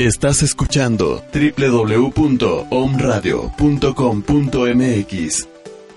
Estás escuchando www.omradio.com.mx.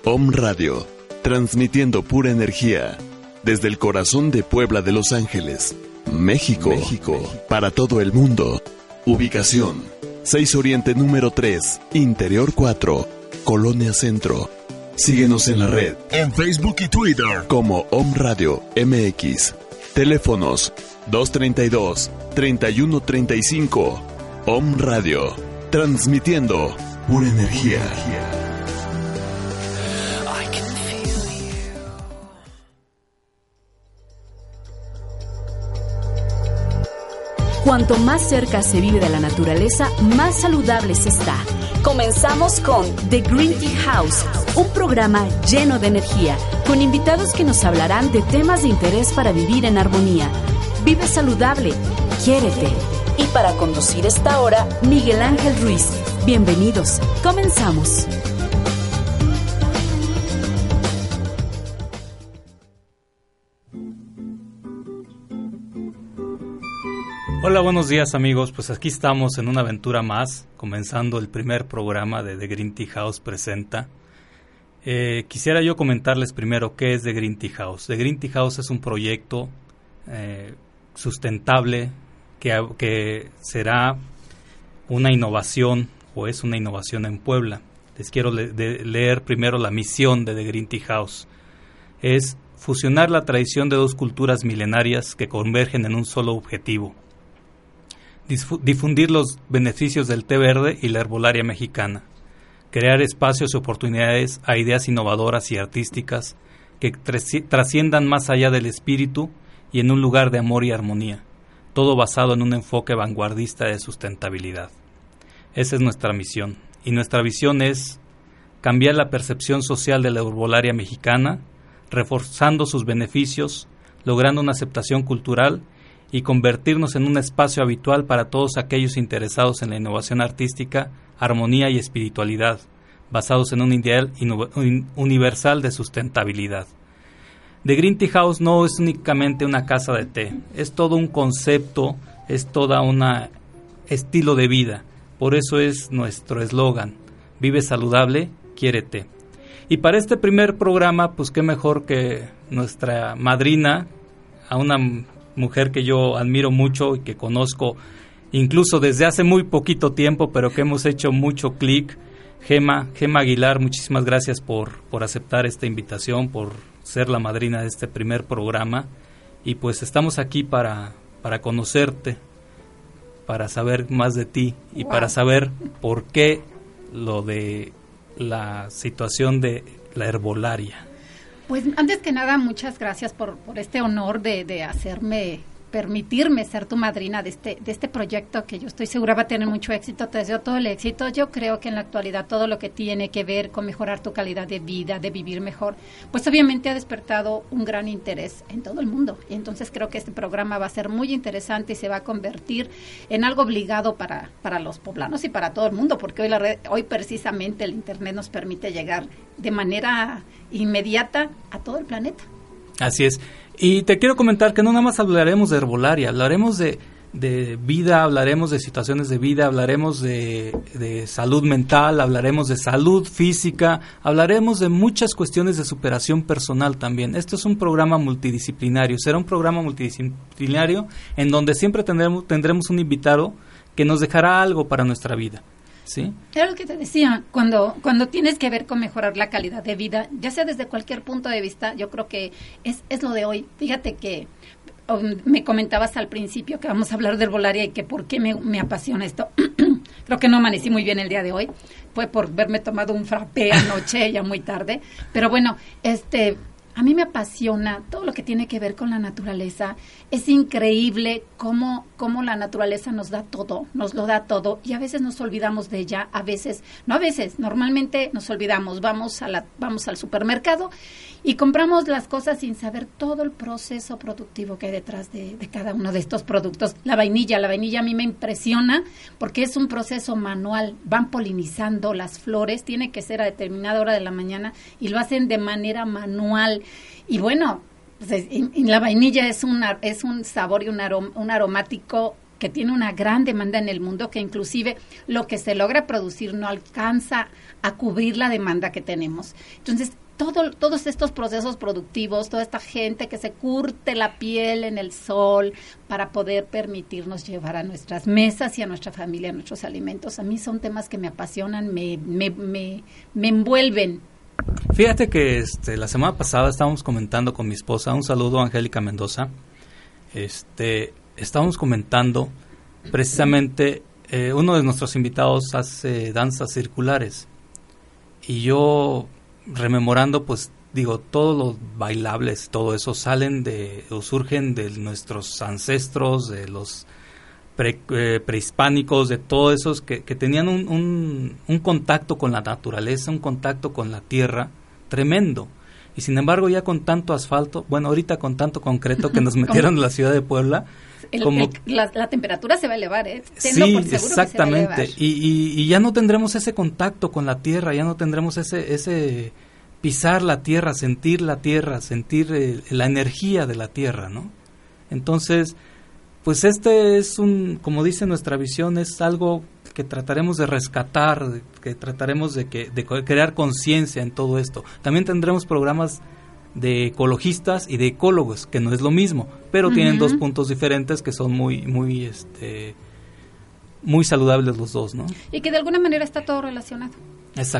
Om Radio, transmitiendo pura energía desde el corazón de Puebla de Los Ángeles, México, México, para todo el mundo. Ubicación 6 Oriente número 3, Interior 4, Colonia Centro. Síguenos en la red, en Facebook y Twitter como Om Radio MX. Teléfonos 232-3135. Om Radio. Transmitiendo pura energía. Cuanto más cerca se vive de la naturaleza, más saludable se está. Comenzamos con The Green Tea House, un programa lleno de energía, con invitados que nos hablarán de temas de interés para vivir en armonía. Vive saludable, quiérete. Y para conducir esta hora, Miguel Ángel Ruiz. Bienvenidos, comenzamos. Hola, buenos días amigos. Pues aquí estamos en una aventura más, comenzando el primer programa de The Green Tea House Presenta. Eh, quisiera yo comentarles primero qué es The Green Tea House. The Green Tea House es un proyecto eh, sustentable que, que será una innovación o es una innovación en Puebla. Les quiero leer primero la misión de The Green Tea House. Es fusionar la tradición de dos culturas milenarias que convergen en un solo objetivo, difundir los beneficios del té verde y la herbolaria mexicana, crear espacios y oportunidades a ideas innovadoras y artísticas que trasciendan más allá del espíritu y en un lugar de amor y armonía, todo basado en un enfoque vanguardista de sustentabilidad. Esa es nuestra misión, y nuestra visión es cambiar la percepción social de la herbolaria mexicana, reforzando sus beneficios, logrando una aceptación cultural y convertirnos en un espacio habitual para todos aquellos interesados en la innovación artística, armonía y espiritualidad, basados en un ideal universal de sustentabilidad. The Green Tea House no es únicamente una casa de té, es todo un concepto, es toda un estilo de vida. Por eso es nuestro eslogan, vive saludable, quiérete. Y para este primer programa, pues qué mejor que nuestra madrina, a una mujer que yo admiro mucho y que conozco incluso desde hace muy poquito tiempo, pero que hemos hecho mucho clic. Gema, Gema Aguilar, muchísimas gracias por, por aceptar esta invitación, por ser la madrina de este primer programa. Y pues estamos aquí para, para conocerte, para saber más de ti y para saber por qué lo de la situación de la herbolaria. Pues antes que nada, muchas gracias por, por este honor de, de hacerme permitirme ser tu madrina de este, de este proyecto que yo estoy segura va a tener mucho éxito. Te deseo todo el éxito. Yo creo que en la actualidad todo lo que tiene que ver con mejorar tu calidad de vida, de vivir mejor, pues obviamente ha despertado un gran interés en todo el mundo. Y entonces creo que este programa va a ser muy interesante y se va a convertir en algo obligado para, para los poblanos y para todo el mundo, porque hoy, la red, hoy precisamente el Internet nos permite llegar de manera inmediata a todo el planeta. Así es. Y te quiero comentar que no nada más hablaremos de herbolaria, hablaremos de, de vida, hablaremos de situaciones de vida, hablaremos de, de, salud mental, hablaremos de salud física, hablaremos de muchas cuestiones de superación personal también. Esto es un programa multidisciplinario, será un programa multidisciplinario en donde siempre tendremos, tendremos un invitado que nos dejará algo para nuestra vida. ¿Sí? Era lo que te decía, cuando, cuando tienes que ver con mejorar la calidad de vida, ya sea desde cualquier punto de vista, yo creo que es, es lo de hoy. Fíjate que um, me comentabas al principio que vamos a hablar de herbolaria y que por qué me, me apasiona esto. creo que no amanecí muy bien el día de hoy. Fue por verme tomado un frappé anoche, ya muy tarde. Pero bueno, este, a mí me apasiona todo lo que tiene que ver con la naturaleza. Es increíble cómo, cómo la naturaleza nos da todo, nos lo da todo y a veces nos olvidamos de ella, a veces, no a veces, normalmente nos olvidamos, vamos, a la, vamos al supermercado y compramos las cosas sin saber todo el proceso productivo que hay detrás de, de, cada uno de estos productos. La vainilla, la vainilla a mí me impresiona porque es un proceso manual, van polinizando las flores, tiene que ser a determinada hora de la mañana y lo hacen de manera manual. Y bueno, y, la vainilla es, es un sabor y un, arom, un aromático que tiene una gran demanda en el mundo, que inclusive lo que se logra producir no alcanza a cubrir la demanda que tenemos. Entonces, todo, todos estos procesos productivos, toda esta gente que se curte la piel en el sol para poder permitirnos llevar a nuestras mesas y a nuestra familia nuestros alimentos, a mí son temas que me apasionan, me, me, me, me envuelven. Fíjate que este, la semana pasada estábamos comentando con mi esposa, un saludo a Angélica Mendoza, este, estábamos comentando precisamente, eh, uno de nuestros invitados hace danzas circulares. Y yo rememorando, pues digo, todos los bailables, todo eso salen de o surgen de nuestros ancestros, de los eh, prehispánicos, de todos esos que, tenían un, un, contacto con la naturaleza, un contacto con la tierra tremendo. Y sin embargo, ya con tanto asfalto, bueno, ahorita con tanto concreto que nos metieron en la ciudad de Puebla, como, la, temperatura se va a elevar, ¿eh? sí, exactamente. Y, y, ya no tendremos ese contacto con la tierra, ya no tendremos ese, ese pisar la tierra, sentir la tierra, sentir eh, la energía de la tierra, ¿no? Entonces, pues este es un, como dice nuestra visión, es algo que trataremos de rescatar, que trataremos de, que, de crear conciencia en todo esto. También tendremos programas de ecologistas y de ecólogos, que no es lo mismo, pero tienen dos puntos diferentes que son muy, muy, este, muy saludables los dos, ¿no? Y que de alguna manera está todo relacionado.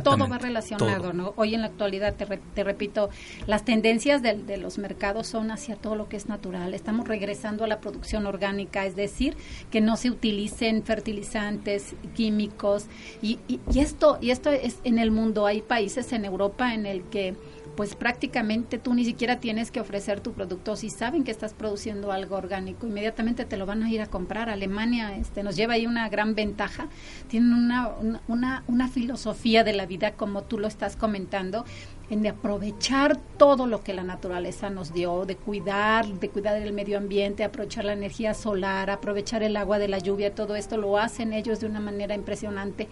Todo va relacionado, ¿no? Hoy en la actualidad, te, te repito, las tendencias de, de, los mercados son hacia todo lo que es natural. Estamos regresando a la producción orgánica, es decir, que no se utilicen fertilizantes químicos. Y, y, y esto, y esto es en el mundo. Hay países en Europa en el que pues prácticamente tú ni siquiera tienes que ofrecer tu producto. Si saben que estás produciendo algo orgánico, inmediatamente te lo van a ir a comprar. Alemania este, nos lleva ahí una gran ventaja. Tienen una, una, una filosofía de la vida, como tú lo estás comentando, en de aprovechar todo lo que la naturaleza nos dio, de cuidar, de cuidar el medio ambiente, aprovechar la energía solar, aprovechar el agua de la lluvia, todo esto lo hacen ellos de una manera impresionante.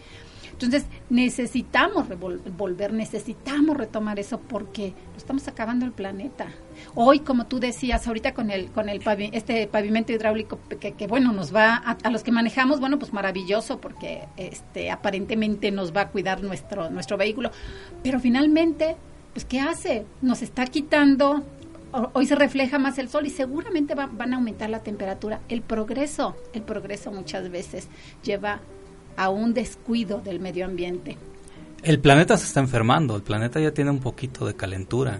Entonces necesitamos volver, necesitamos retomar eso porque estamos acabando el planeta. Hoy, como tú decías, ahorita con el con el este pavimento hidráulico que, bueno nos va a, a, los que manejamos, bueno pues maravilloso porque este aparentemente nos va a cuidar nuestro nuestro vehículo, pero finalmente pues qué hace? Nos está quitando hoy se refleja más el sol y seguramente van a aumentar la temperatura. El progreso, el progreso muchas veces lleva a un descuido del medio ambiente. El planeta se está enfermando, el planeta ya tiene un poquito de calentura.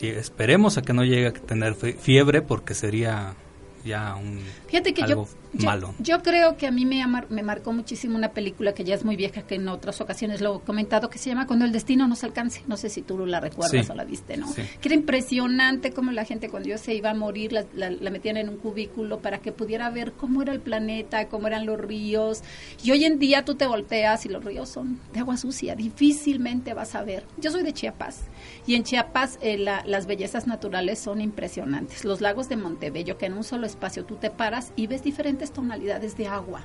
Y esperemos a que no llegue a tener fiebre porque sería ya un Fíjate que yo, malo. Yo, creo que a mí me, me marcó muchísimo una película que ya es muy vieja, que en otras ocasiones lo he comentado, que se llama Cuando el destino nos alcance. No sé si tú la recuerdas o la viste, ¿no? Que era impresionante como la gente cuando yo se iba a morir la, la, metían en un cubículo para que pudiera ver cómo era el planeta, cómo eran los ríos. Y hoy en día tú te volteas y los ríos son de agua sucia, difícilmente vas a ver. Yo soy de Chiapas y en Chiapas eh, las bellezas naturales son impresionantes. Los lagos de Montebello, que en un solo espacio tú te paras y ves diferentes tonalidades de agua,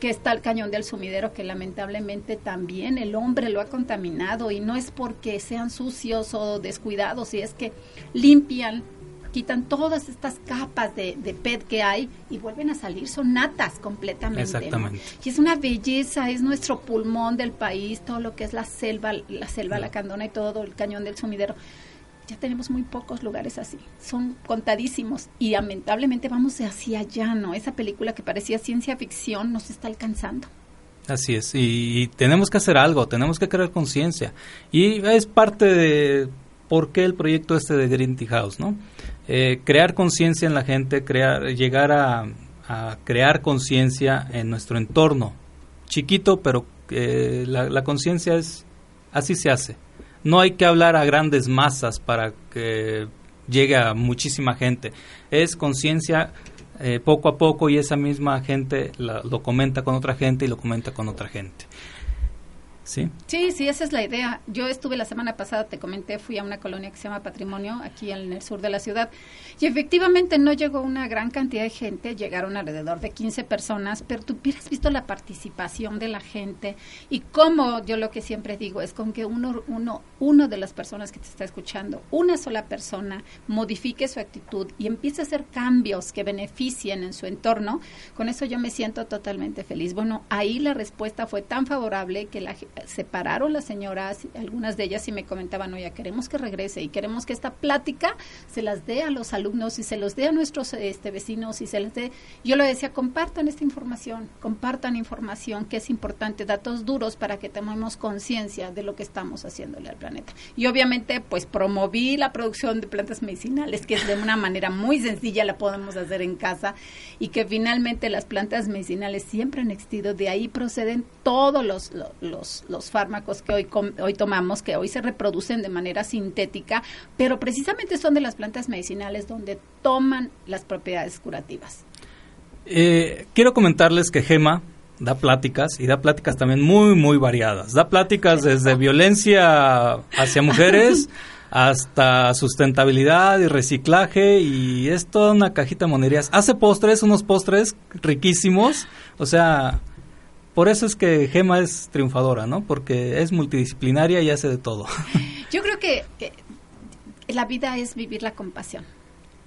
que está el cañón del sumidero que lamentablemente también el hombre lo ha contaminado y no es porque sean sucios o descuidados, y es que limpian quitan todas estas capas de, de, PET que hay y vuelven a salir, son natas completamente. Exactamente. Y es una belleza, es nuestro pulmón del país, todo lo que es la selva, la selva, la candona y todo el cañón del sumidero ya tenemos muy pocos lugares así, son contadísimos y lamentablemente vamos hacia allá, ¿no? Esa película que parecía ciencia ficción nos está alcanzando. Así es, y, tenemos que hacer algo, tenemos que crear conciencia. Y es parte de por qué el proyecto este de Green Tea House, ¿no? Eh, crear conciencia en la gente, crear, llegar a, crear conciencia en nuestro entorno. Chiquito, pero eh, la, la conciencia es, así se hace no hay que hablar a grandes masas para que llegue a muchísima gente. Es conciencia eh, poco a poco y esa misma gente lo comenta con otra gente y lo comenta con otra gente. ¿Sí? Sí, sí, esa es la idea. Yo estuve la semana pasada, te comenté, fui a una colonia que se llama Patrimonio, aquí en el sur de la ciudad, y efectivamente no llegó una gran cantidad de gente, llegaron alrededor de 15 personas, pero tú hubieras visto la participación de la gente y cómo, yo lo que siempre digo es con que uno, uno, uno de las personas que te está escuchando, una sola persona, modifique su actitud y empiece a hacer cambios que beneficien en su entorno, con eso yo me siento totalmente feliz. Bueno, ahí la respuesta fue tan favorable que la, separaron las señoras, algunas de ellas y me comentaban, oye, queremos que regrese y queremos que esta plática se las dé a los alumnos y se los dé a nuestros este, vecinos y se les dé, yo le decía, compartan esta información, compartan información que es importante, datos duros para que tomemos conciencia de lo que estamos haciéndole al planeta. Y obviamente, pues promoví la producción de plantas medicinales, que de una manera muy sencilla, la podemos hacer en casa y que finalmente las plantas medicinales siempre han existido, de ahí proceden todos los, los los, fármacos que hoy, hoy tomamos, que hoy se reproducen de manera sintética, pero precisamente son de las plantas medicinales donde toman las propiedades curativas. Eh, quiero comentarles que Gema da pláticas y da pláticas también muy, muy variadas. Da pláticas desde violencia hacia mujeres hasta sustentabilidad y reciclaje y es toda una cajita de monerías. Hace postres, unos postres riquísimos, o sea, por eso es que Gema es triunfadora, ¿no? Porque es multidisciplinaria y hace de todo. Yo creo que, la vida es vivir la compasión.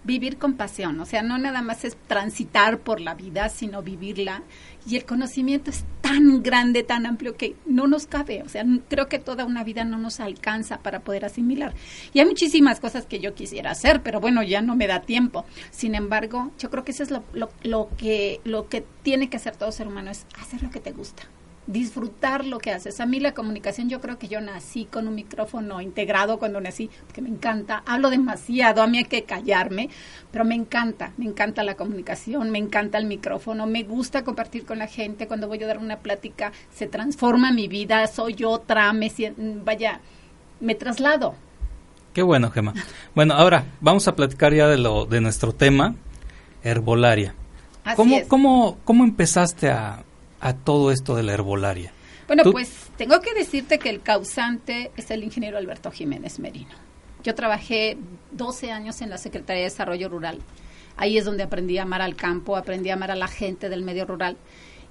Vivir con pasión, o sea, no nada más es transitar por la vida, sino vivirla. Y el conocimiento es tan grande, tan amplio que no nos cabe, o sea, creo que toda una vida no nos alcanza para poder asimilar. Y hay muchísimas cosas que yo quisiera hacer, pero bueno, ya no me da tiempo. Sin embargo, yo creo que eso es lo, lo, lo que, lo que tiene que hacer todo ser humano, es hacer lo que te gusta disfrutar lo que haces. A mí la comunicación, yo creo que yo nací con un micrófono integrado cuando nací, que me encanta. Hablo demasiado, a mí hay que callarme, pero me encanta, me encanta la comunicación, me encanta el micrófono, me gusta compartir con la gente. Cuando voy a dar una plática, se transforma mi vida, soy otra, me vaya, me traslado. Qué bueno, Gemma. Bueno, ahora vamos a platicar ya de lo de nuestro tema, herbolaria. ¿Cómo, ¿Cómo, ¿Cómo empezaste a, a todo esto de la herbolaria? Bueno, pues tengo que decirte que el causante es el ingeniero Alberto Jiménez Merino. Yo trabajé 12 años en la Secretaría de Desarrollo Rural. Ahí es donde aprendí a amar al campo, aprendí a amar a la gente del medio rural.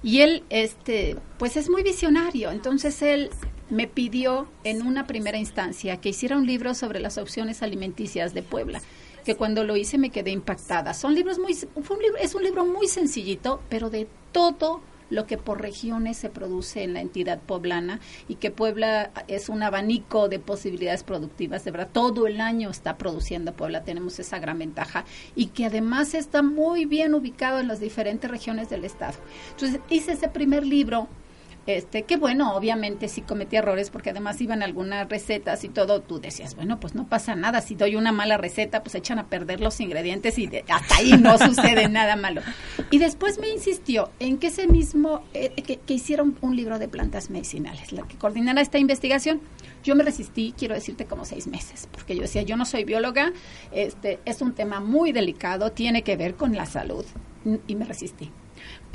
Y él, este, pues es muy visionario. Entonces él me pidió en una primera instancia que hiciera un libro sobre las opciones alimenticias de Puebla que cuando lo hice me quedé impactada. Son libros muy, fue un libro, es un libro muy sencillito, pero de todo lo que por regiones se produce en la entidad poblana y que Puebla es un abanico de posibilidades productivas, de verdad, todo el año está produciendo Puebla, tenemos esa gran ventaja y que además está muy bien ubicado en las diferentes regiones del estado. Entonces hice ese primer libro este, que bueno, obviamente sí cometí errores porque además iban algunas recetas y todo, tú decías, bueno, pues no pasa nada, si doy una mala receta, pues echan a perder los ingredientes y hasta ahí no sucede nada malo. Y después me insistió en que ese mismo, eh, que, que hicieron un libro de plantas medicinales, la que coordinara esta investigación. Yo me resistí, quiero decirte, como seis meses, porque yo decía, yo no soy bióloga, este, es un tema muy delicado, tiene que ver con la salud, y me resistí.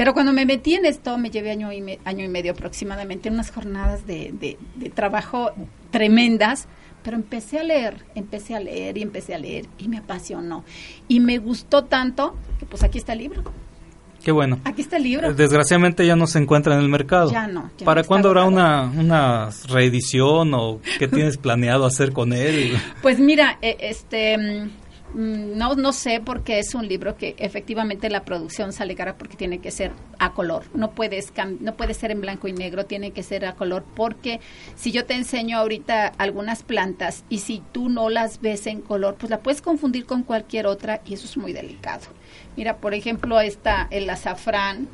Pero cuando me metí en esto, me llevé año y, año y medio aproximadamente, unas jornadas de, de, trabajo tremendas, pero empecé a leer, empecé a leer y empecé a leer y me apasionó. Y me gustó tanto que pues aquí está el libro. Qué bueno. Aquí está el libro. Desgraciadamente ya no se encuentra en el mercado. Ya no. ¿Para cuándo habrá una, una reedición o qué tienes planeado hacer con él? Pues mira, e, este Mm, no, no sé porque es un libro que efectivamente la producción sale cara porque tiene que ser a color. No puedes no puede ser en blanco y negro, tiene que ser a color porque si yo te enseño ahorita algunas plantas y si tú no las ves en color, pues la puedes confundir con cualquier otra y eso es muy delicado. Mira, por ejemplo, está el azafrán,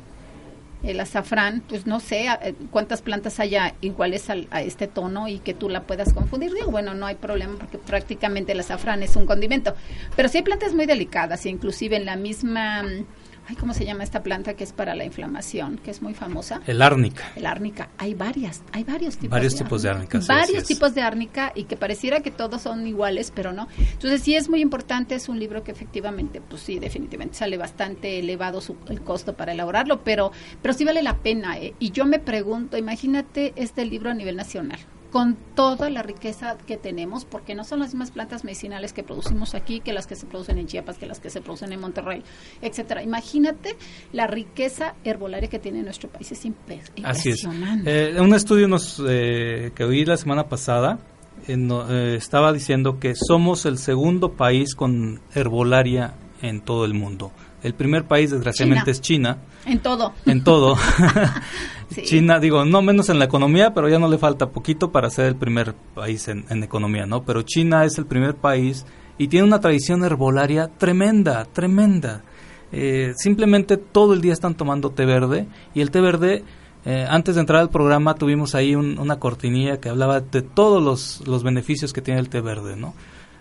el azafrán, pues no sé eh, cuántas plantas haya iguales a este tono y que tú la puedas confundir. Digo, bueno, no hay problema porque prácticamente el azafrán es un condimento. Pero sí hay plantas muy delicadas, inclusive en la misma mm, ay, ¿cómo se llama esta planta que es para la inflamación, que es muy famosa? El árnica. El árnica. Hay varias, hay varios tipos varios de tipos de árnica. varios tipos de árnica y que pareciera que todos son iguales, pero no. Entonces sí es muy importante, es un libro que efectivamente, pues sí, definitivamente sale bastante elevado su, el costo para elaborarlo, pero, pero sí vale la pena. ¿eh? Y yo me pregunto, imagínate este libro a nivel nacional con toda la riqueza que tenemos, porque no son las mismas plantas medicinales que producimos aquí que las que se producen en Chiapas, que las que se producen en Monterrey, etcétera. Imagínate la riqueza herbolaria que tiene nuestro país, es impresionante. Así es. Eh, un estudio nos, eh, que oí la semana pasada eh, estaba diciendo que somos el segundo país con herbolaria en todo el mundo. El primer país, desgraciadamente, es China. En todo. En todo. China, digo, no menos en la economía, pero ya no le falta poquito para ser el primer país en, economía, ¿no? Pero China es el primer país y tiene una tradición herbolaria tremenda, tremenda. Eh, simplemente todo el día están tomando té verde y el té verde, eh, antes de entrar al programa tuvimos ahí una cortinilla que hablaba de todos los, los beneficios que tiene el té verde, ¿no?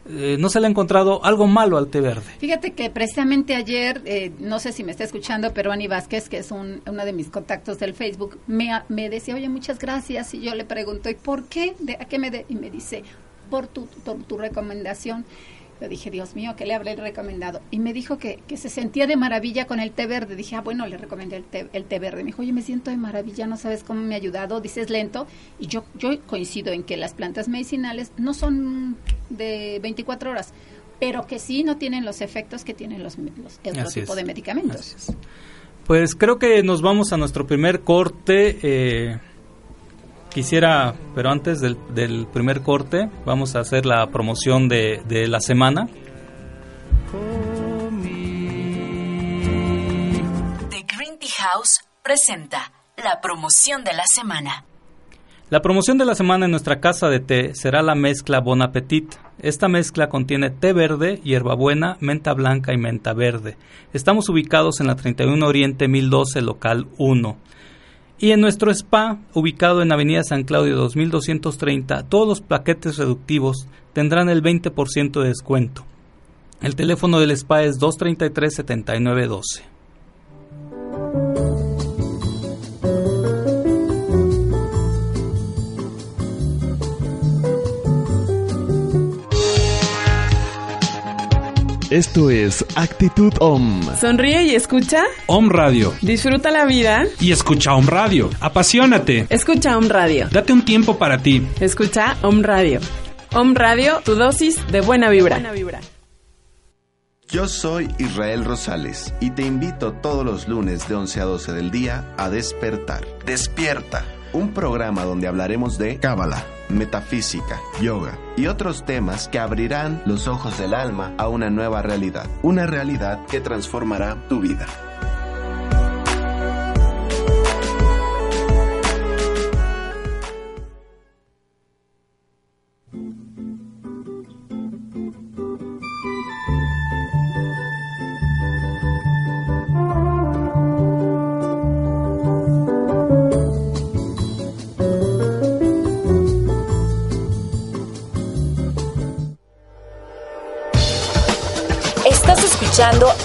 Eh, no se le ha encontrado algo malo al té verde. Fíjate que precisamente ayer, eh, no sé si me está escuchando, pero Ani Vázquez, que es un, uno de mis contactos del Facebook, me, me decía, oye, muchas gracias. Y yo le pregunto, ¿y por qué? ¿De, ¿A qué me de? Y me dice, por tu, por tu recomendación. Yo dije, Dios mío, ¿qué le habré recomendado? Y me dijo que, que, se sentía de maravilla con el té verde. Dije, ah, bueno, le recomendé el té, el té verde. Me dijo, oye, me siento de maravilla, no sabes cómo me ha ayudado. Dices lento. Y yo, yo coincido en que las plantas medicinales no son de 24 horas, pero que sí no tienen los efectos que tienen los, los otro tipo de medicamentos. Pues creo que nos vamos a nuestro primer corte. Eh, quisiera, pero antes del, del, primer corte, vamos a hacer la promoción de, de la semana. The Green Tea House presenta la promoción de la semana. La promoción de la semana en nuestra casa de té será la mezcla Bon Appetit. Esta mezcla contiene té verde, hierbabuena, menta blanca y menta verde. Estamos ubicados en la 31 Oriente 1012, local 1. Y en nuestro spa, ubicado en Avenida San Claudio 2230, todos los paquetes reductivos tendrán el 20% de descuento. El teléfono del spa es 233 7912. Esto es Actitud OM. Sonríe y escucha. OM Radio. Disfruta la vida. Y escucha OM Radio. Apasionate. Escucha OM Radio. Date un tiempo para ti. Escucha OM Radio. OM Radio, tu dosis de buena vibra. Buena vibra. Yo soy Israel Rosales y te invito todos los lunes de 11 a 12 del día a despertar. Despierta un programa donde hablaremos de Cábala, metafísica, yoga y otros temas que abrirán los ojos del alma a una nueva realidad, una realidad que transformará tu vida.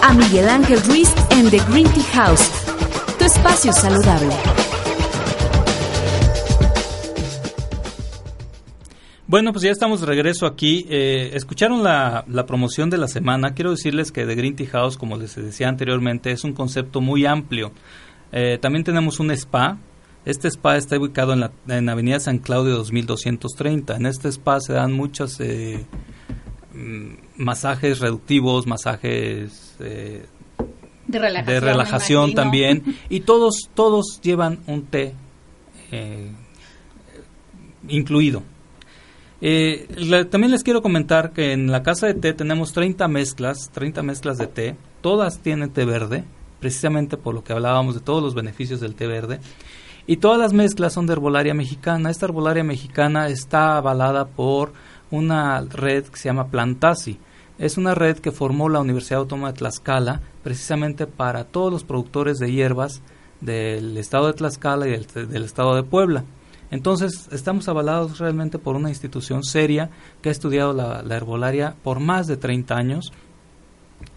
A Miguel Ángel Ruiz en The Green Tea House, tu espacio saludable. Bueno, pues ya estamos de regreso aquí. Eh, escucharon la, promoción de la semana. Quiero decirles que The Green Tea House, como les decía anteriormente, es un concepto muy amplio. Eh, también tenemos un spa. Este spa está ubicado en la en Avenida San Claudio 2230. En este spa se dan muchas eh, masajes reductivos, masajes eh, de relajación, de relajación también, y todos, todos llevan un té eh, incluido. Eh, también les quiero comentar que en la casa de té tenemos 30 mezclas, 30 mezclas de té, todas tienen té verde, precisamente por lo que hablábamos de todos los beneficios del té verde. Y todas las mezclas son de herbolaria mexicana. Esta herbolaria mexicana está avalada por una red que se llama Plantasi. Es una red que formó la Universidad Autónoma de Tlaxcala precisamente para todos los productores de hierbas del estado de Tlaxcala y del, estado de Puebla. Entonces, estamos avalados realmente por una institución seria que ha estudiado la, herbolaria por más de 30 años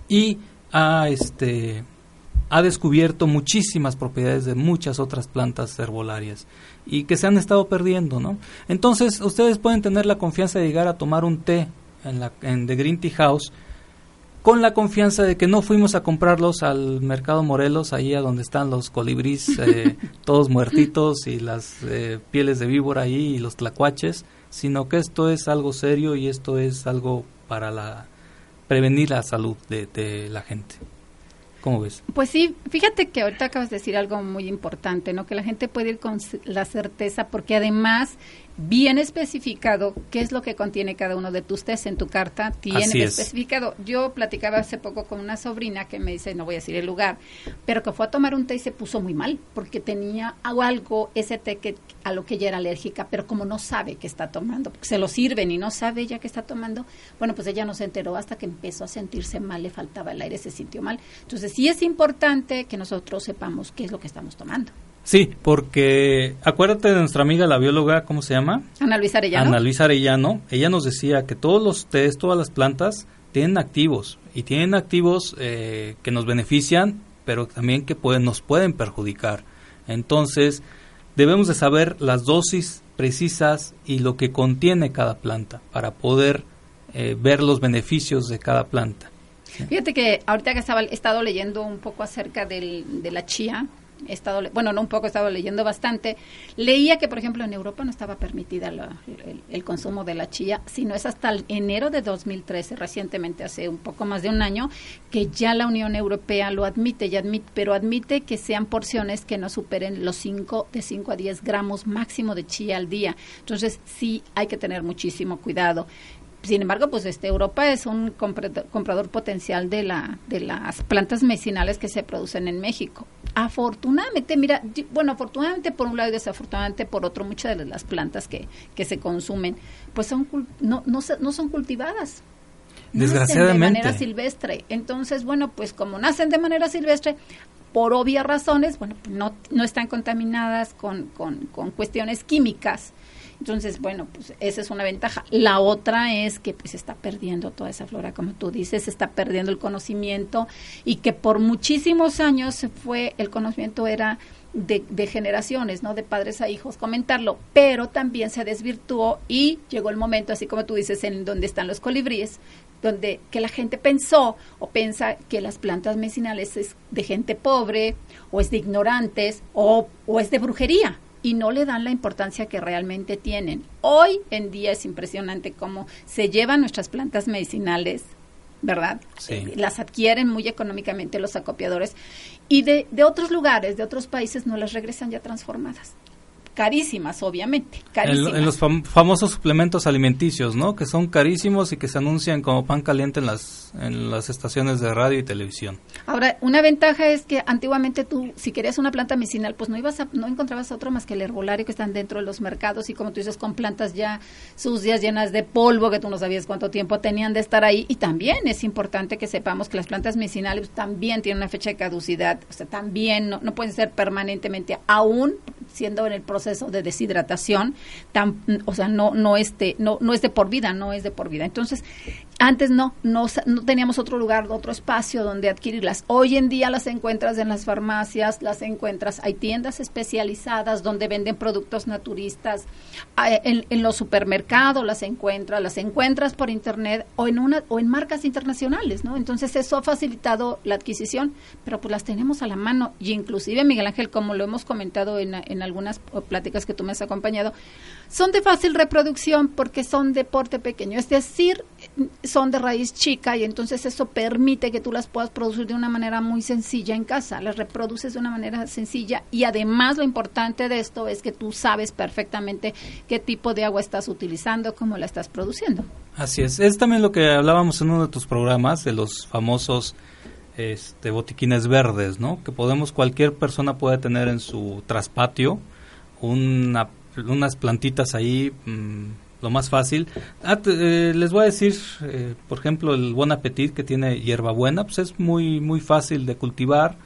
y ha, este, ha descubierto muchísimas propiedades de muchas otras plantas herbolarias y que se han estado perdiendo, ¿no? Entonces, ustedes pueden tener la confianza de llegar a tomar un té en, la, en The Green Tea House con la confianza de que no fuimos a comprarlos al mercado Morelos, ahí a donde están los colibríes eh, todos muertitos y las eh, pieles de víbora ahí y los tlacuaches, sino que esto es algo serio y esto es algo para la prevenir la salud de, de la gente. ¿Cómo ves? Pues sí, fíjate que ahorita acabas de decir algo muy importante, ¿no? Que la gente puede ir con la certeza, porque además bien especificado qué es lo que contiene cada uno de tus test en tu carta, tiene especificado. Yo platicaba hace poco con una sobrina que me dice, no voy a decir el lugar, pero que fue a tomar un té y se puso muy mal porque tenía algo, ese té que, a lo que ella era alérgica, pero como no sabe que está tomando, porque se lo sirven y no sabe ella que está tomando, bueno, pues ella no se enteró hasta que empezó a sentirse mal, le faltaba el aire, se sintió mal. Entonces sí es importante que nosotros sepamos qué es lo que estamos tomando. Sí, porque acuérdate de nuestra amiga la bióloga, ¿cómo se llama? Ana Luisa Arellano. Ana Luisa Arellano. Ella nos decía que todos los test, todas las plantas tienen activos y tienen activos eh, que nos benefician, pero también que pueden, nos pueden perjudicar. Entonces, debemos de saber las dosis precisas y lo que contiene cada planta para poder eh, ver los beneficios de cada planta. Fíjate que ahorita que estaba, he estado leyendo un poco acerca del, de la chía, he estado, bueno, no un poco, he estado leyendo bastante. Leía que, por ejemplo, en Europa no estaba permitida el, consumo de la chía, sino es hasta el enero de 2013, recientemente, hace un poco más de un año, que ya la Unión Europea lo admite, y admite pero admite que sean porciones que no superen los 5, de 5 a 10 gramos máximo de chía al día. Entonces, sí hay que tener muchísimo cuidado sin embargo, pues este Europa es un comprador, potencial de la de las plantas medicinales que se producen en México. Afortunadamente, mira, bueno, afortunadamente por un lado y desafortunadamente por otro, muchas de las plantas que, que se consumen, pues son no no, no son cultivadas. Desgraciadamente. de manera silvestre. Entonces, bueno, pues como nacen de manera silvestre, por obvias razones, bueno, no, no están contaminadas con, con, con cuestiones químicas entonces, bueno, pues esa es una ventaja. La otra es que pues está perdiendo toda esa flora, como tú dices, se está perdiendo el conocimiento y que por muchísimos años se fue, el conocimiento era de, de, generaciones, ¿no? De padres a hijos comentarlo, pero también se desvirtuó y llegó el momento, así como tú dices, en donde están los colibríes, donde que la gente pensó o piensa que las plantas medicinales es de gente pobre o es de ignorantes o, o es de brujería y no le dan la importancia que realmente tienen. Hoy en día es impresionante cómo se llevan nuestras plantas medicinales, ¿verdad? Sí. las adquieren muy económicamente los acopiadores y de, de otros lugares, de otros países, no las regresan ya transformadas carísimas, obviamente. Carísimas. En, los famosos suplementos alimenticios, ¿no? Que son carísimos y que se anuncian como pan caliente en las, en las estaciones de radio y televisión. Ahora, una ventaja es que antiguamente tú, si querías una planta medicinal, pues no ibas a, no encontrabas otro más que el herbolario que están dentro de los mercados y como tú dices, con plantas ya sucias, llenas de polvo, que tú no sabías cuánto tiempo tenían de estar ahí. Y también es importante que sepamos que las plantas medicinales también tienen una fecha de caducidad, o sea, también no, no pueden ser permanentemente, aún siendo en el proceso de deshidratación, tan, o sea, no, no, este, no, no es de por vida, no es de por vida. Entonces, antes no, no, no teníamos otro lugar, otro espacio donde adquirirlas. Hoy en día las encuentras en las farmacias, las encuentras, hay tiendas especializadas donde venden productos naturistas, en, en los supermercados las encuentras, las encuentras por internet o en una o en marcas internacionales, ¿no? Entonces eso ha facilitado la adquisición, pero pues las tenemos a la mano y inclusive Miguel Ángel, como lo hemos comentado en, en algunas pláticas que tú me has acompañado, son de fácil reproducción porque son de porte pequeño, es decir, son de raíz chica y entonces eso permite que tú las puedas producir de una manera muy sencilla en casa, las reproduces de una manera sencilla y además lo importante de esto es que tú sabes perfectamente qué tipo de agua estás utilizando, cómo la estás produciendo. Así es, es también lo que hablábamos en uno de tus programas de los famosos este, botiquines verdes, ¿no? Que podemos, cualquier persona puede tener en su traspatio una, unas plantitas ahí, mm, lo más fácil. Ah, eh, les voy a decir, eh, por ejemplo, el buen apetit que tiene hierbabuena, pues es muy, muy fácil de cultivar.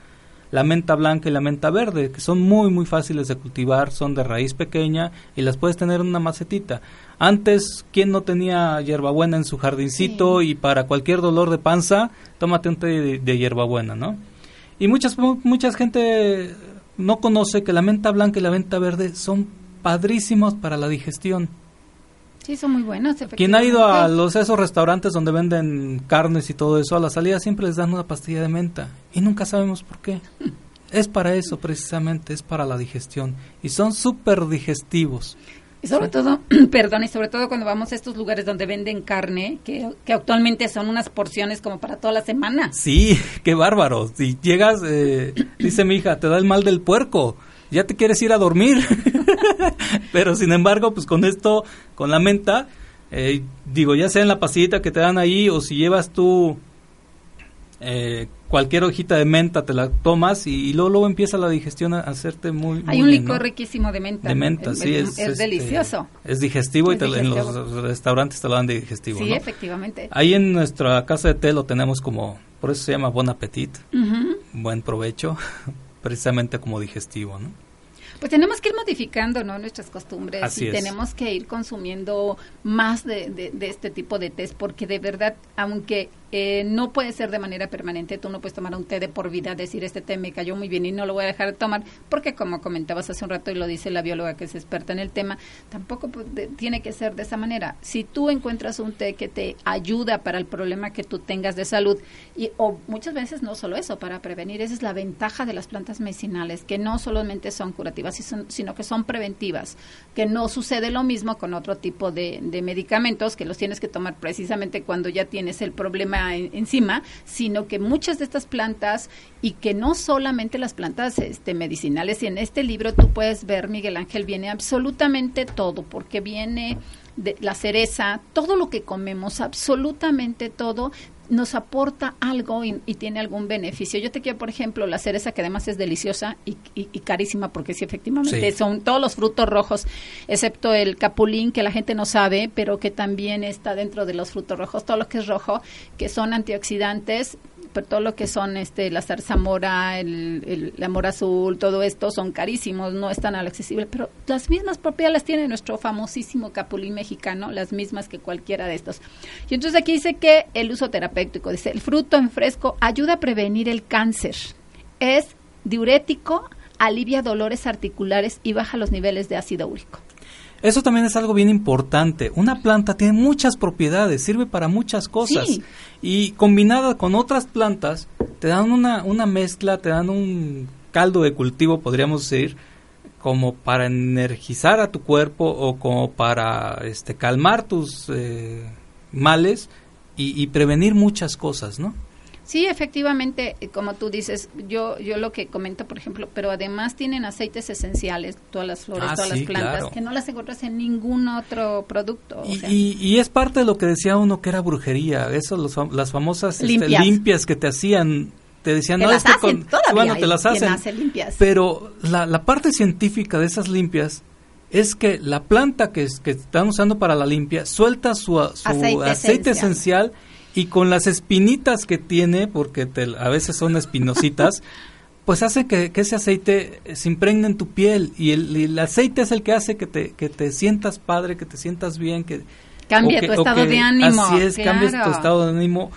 La menta blanca y la menta verde, que son muy, muy fáciles de cultivar, son de raíz pequeña y las puedes tener en una macetita. Antes, ¿quién no tenía hierbabuena en su jardincito y para cualquier dolor de panza, tómate un té de, de hierbabuena, ¿no? Y muchas, mucha gente no conoce que la menta blanca y la menta verde son padrísimos para la digestión. Sí, son muy buenos. Quien ha ido a los esos restaurantes donde venden carnes y todo eso, a la salida siempre les dan una pastilla de menta y nunca sabemos por qué. es para eso precisamente, es para la digestión y son súper digestivos. Y sobre todo, perdón, y sobre todo cuando vamos a estos lugares donde venden carne, que, que, actualmente son unas porciones como para toda la semana. Sí, qué bárbaro. Si llegas, eh, dice mi hija, te da el mal del puerco, ya te quieres ir a dormir. Pero sin embargo, pues con esto, con la menta, eh, digo, ya sea en la pasita que te dan ahí o si llevas tú eh, cualquier hojita de menta te la tomas y, luego, empieza la digestión a hacerte muy, Hay un licor riquísimo de menta. De menta, sí. Es, es, este, delicioso. Es digestivo y en los restaurantes te lo dan de digestivo, Sí, efectivamente. Ahí en nuestra casa de té lo tenemos como, por eso se llama Bon Appetit, buen provecho, precisamente como digestivo, ¿no? Pues tenemos que ir modificando ¿no? nuestras costumbres y tenemos que ir consumiendo más de, de, este tipo de test porque de verdad, aunque eh, no puede ser de manera permanente. Tú no puedes tomar un té de por vida, decir este té me cayó muy bien y no lo voy a dejar de tomar, porque como comentabas hace un rato y lo dice la bióloga que es experta en el tema, tampoco tiene que ser de esa manera. Si tú encuentras un té que te ayuda para el problema que tú tengas de salud, y o muchas veces no solo eso, para prevenir, esa es la ventaja de las plantas medicinales, que no solamente son curativas, sino que son preventivas, que no sucede lo mismo con otro tipo de medicamentos que los tienes que tomar precisamente cuando ya tienes el problema encima, sino que muchas de estas plantas y que no solamente las plantas este, medicinales, y en este libro tú puedes ver, Miguel Ángel, viene absolutamente todo, porque viene de la cereza, todo lo que comemos, absolutamente todo, nos aporta algo y, tiene algún beneficio. Yo te quiero, por ejemplo, la cereza, que además es deliciosa y, carísima, porque sí, efectivamente, son todos los frutos rojos, excepto el capulín, que la gente no sabe, pero que también está dentro de los frutos rojos, todo lo que es rojo, que son antioxidantes, todo lo que son este la zarzamora, el, el, amor azul, todo esto son carísimos, no están al accesible, pero las mismas propiedades tiene nuestro famosísimo capulín mexicano, las mismas que cualquiera de estos. Y entonces aquí dice que el uso terapéutico, dice, el fruto en fresco ayuda a prevenir el cáncer, es diurético, alivia dolores articulares y baja los niveles de ácido úrico. Eso también es algo bien importante. Una planta tiene muchas propiedades, sirve para muchas cosas. Y combinada con otras plantas, te dan una, una mezcla, te dan un caldo de cultivo, podríamos decir, como para energizar a tu cuerpo o como para este, calmar tus eh, males y, y prevenir muchas cosas, ¿no? Sí, efectivamente, eh, como tú dices, yo yo lo que comento, por ejemplo, pero además tienen aceites esenciales, todas las flores, ah, todas las plantas, que no las encuentras en ningún otro producto. y, y, es parte de lo que decía uno que era brujería, eso, los, las famosas este, limpias. limpias. que te hacían te decían, no, las es que bueno, te las hacen, limpias. pero la, la parte científica de esas limpias es que la planta que, que están usando para la limpia suelta su, aceite, esencial y con las espinitas que tiene, porque a veces son espinositas, pues hace que, ese aceite se impregne en tu piel y el, aceite es el que hace que te, que te sientas padre, que te sientas bien, que... Cambia tu estado de ánimo. Así es, cambia tu estado de ánimo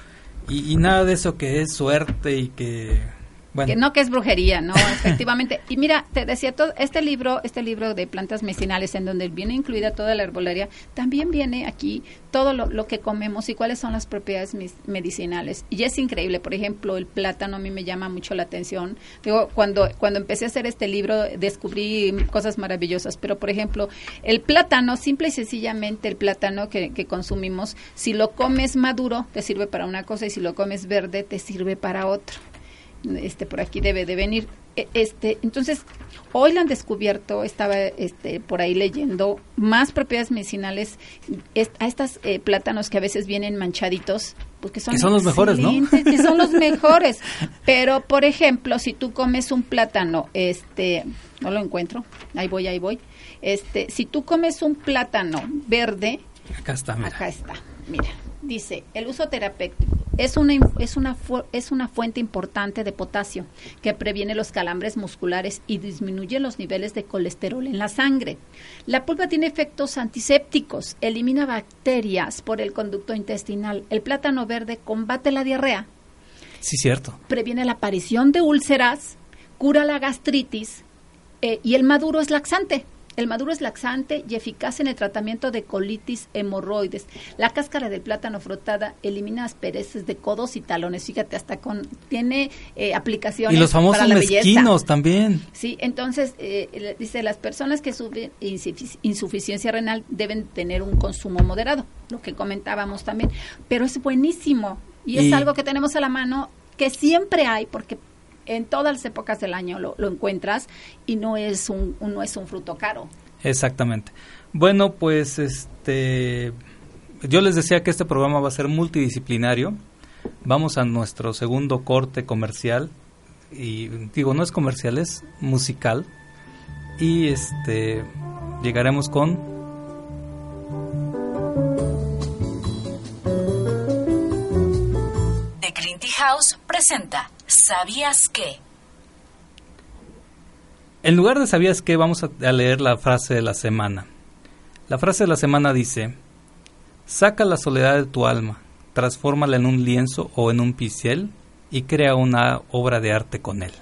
y, y nada de eso que es suerte y que que no que es brujería, no, efectivamente. Y mira, te decía todo este libro, este libro de plantas medicinales en donde viene incluida toda la herbolaria, también viene aquí todo lo, que comemos y cuáles son las propiedades medicinales. Y es increíble, por ejemplo, el plátano a mí me llama mucho la atención. Digo, cuando cuando empecé a hacer este libro descubrí cosas maravillosas, pero por ejemplo, el plátano, simple y sencillamente el plátano que, que consumimos, si lo comes maduro te sirve para una cosa y si lo comes verde te sirve para otra este por aquí debe de venir. E, este entonces hoy lo han descubierto estaba este por ahí leyendo más propiedades medicinales a estos eh, plátanos que a veces vienen manchaditos porque son, que son los mejores no que son los mejores. Pero por ejemplo si tú comes un plátano este no lo encuentro ahí voy ahí voy. Este si tú comes un plátano verde acá está mira. acá está mira dice el uso terapéutico es una, es, una es una fuente importante de potasio que previene los calambres musculares y disminuye los niveles de colesterol en la sangre. La pulpa tiene efectos antisépticos, elimina bacterias por el conducto intestinal. El plátano verde combate la diarrea Sí, cierto. Previene la aparición de úlceras, cura la gastritis eh, y el maduro es laxante. El maduro es laxante y eficaz en el tratamiento de colitis hemorroides. La cáscara del plátano frotada elimina aspereces de codos y talones. Fíjate, hasta con tiene eh, aplicaciones Y los famosos para la mezquinos belleza. también. Sí, entonces eh, dice las personas que sufren insufic- insuficiencia renal deben tener un consumo moderado, lo que comentábamos también. Pero es buenísimo y es algo que tenemos a la mano que siempre hay porque en todas las épocas del año lo, lo encuentras y no es un, un- no es un fruto caro. Exactamente. Bueno, pues este yo les decía que este programa va a ser multidisciplinario. Vamos a nuestro segundo corte comercial y digo, no es comercial, es musical. Y este llegaremos con The Green Tea House presenta ¿Sabías qué? En lugar de sabías que vamos a, a leer la frase de la semana. La frase de la semana dice, saca la soledad de tu alma, transfórmala en un lienzo o en un pincel y crea una obra de arte con él.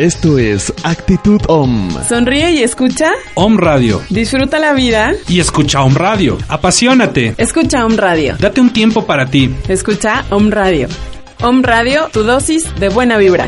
Esto es Actitud OM. Sonríe y escucha. Om Radio. Disfruta la vida. Y escucha Om Radio. Apasionate. Escucha Om Radio. Date un tiempo para ti. Escucha Om Radio. Om Radio, tu dosis de buena vibra.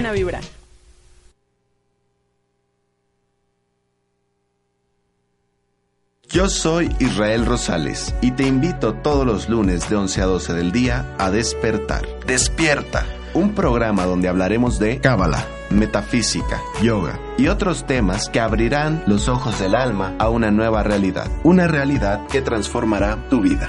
Yo soy Israel Rosales y te invito todos los lunes de 11 a 12 del día a despertar. Despierta, un programa donde hablaremos de Cábala, metafísica, yoga y otros temas que abrirán los ojos del alma a una nueva realidad. Una realidad que transformará tu vida.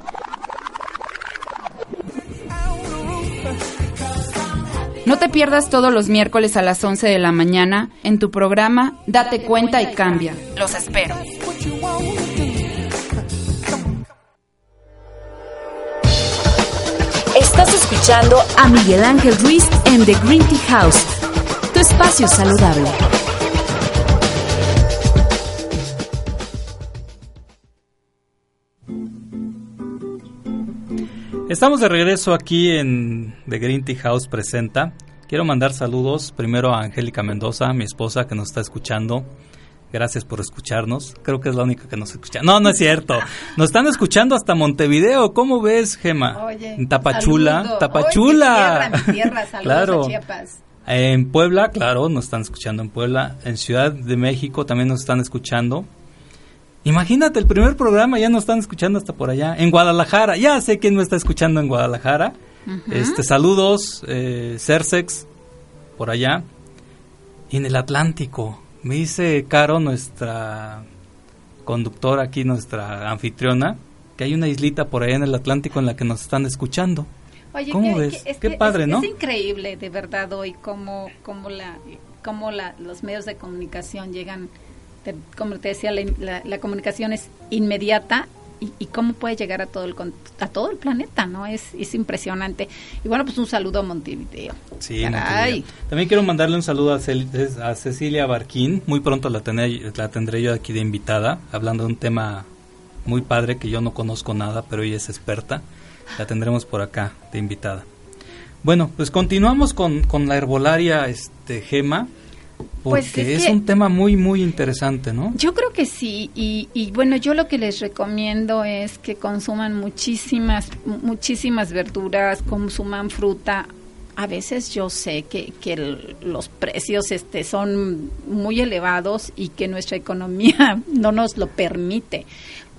No te pierdas todos los miércoles a las 11 de la mañana en tu programa Date cuenta y cambia. Los espero. Estás escuchando a Miguel Ángel Ruiz en The Green Tea House, tu espacio saludable. Estamos de regreso aquí en The Green Tea House Presenta. Quiero mandar saludos primero a Angélica Mendoza, mi esposa que nos está escuchando. Gracias por escucharnos. Creo que es la única que nos escucha. No, no es cierto. Nos están escuchando hasta Montevideo. ¿Cómo ves, Gema? Oye, en Tapachula. saludo. Tapachula. Oye, mi tierra, mi tierra. Saludos claro. a Chiapas. En Puebla, claro, nos están escuchando en Puebla. En Ciudad de México también nos están escuchando. Imagínate, el primer programa ya nos están escuchando hasta por allá. En Guadalajara, ya sé quién me está escuchando en Guadalajara. Este, saludos, eh, Cersex, por allá. Y en el Atlántico, me dice Caro, nuestra conductora aquí, nuestra anfitriona, que hay una islita por allá en el Atlántico en la que nos están escuchando. Oye, ¿Cómo qué, ves? es Qué que padre, es, ¿no? Es increíble, de verdad, hoy cómo, cómo, la, cómo la, los medios de comunicación llegan, te- como te decía, la, la- la comunicación es inmediata y, y cómo puede llegar a todo el con- a todo el planeta, ¿no? Es, es impresionante. Y bueno, pues un saludo a Montevideo. Sí. Montevideo. También quiero mandarle un saludo a, Cel- a Cecilia Barquín. Muy pronto la, tendré- la tendré yo aquí de invitada, hablando de un tema muy padre que yo no conozco nada, pero ella es experta. La tendremos por acá de invitada. Bueno, pues continuamos con, con la herbolaria este, Gema. Pues Porque es es, que- un tema muy, muy interesante, ¿no? Yo creo que sí, y, y bueno, yo lo que les recomiendo es que consuman muchísimas, muchísimas verduras, consuman fruta. A veces yo sé que, que el- los precios este, son muy elevados y que nuestra economía no nos lo permite.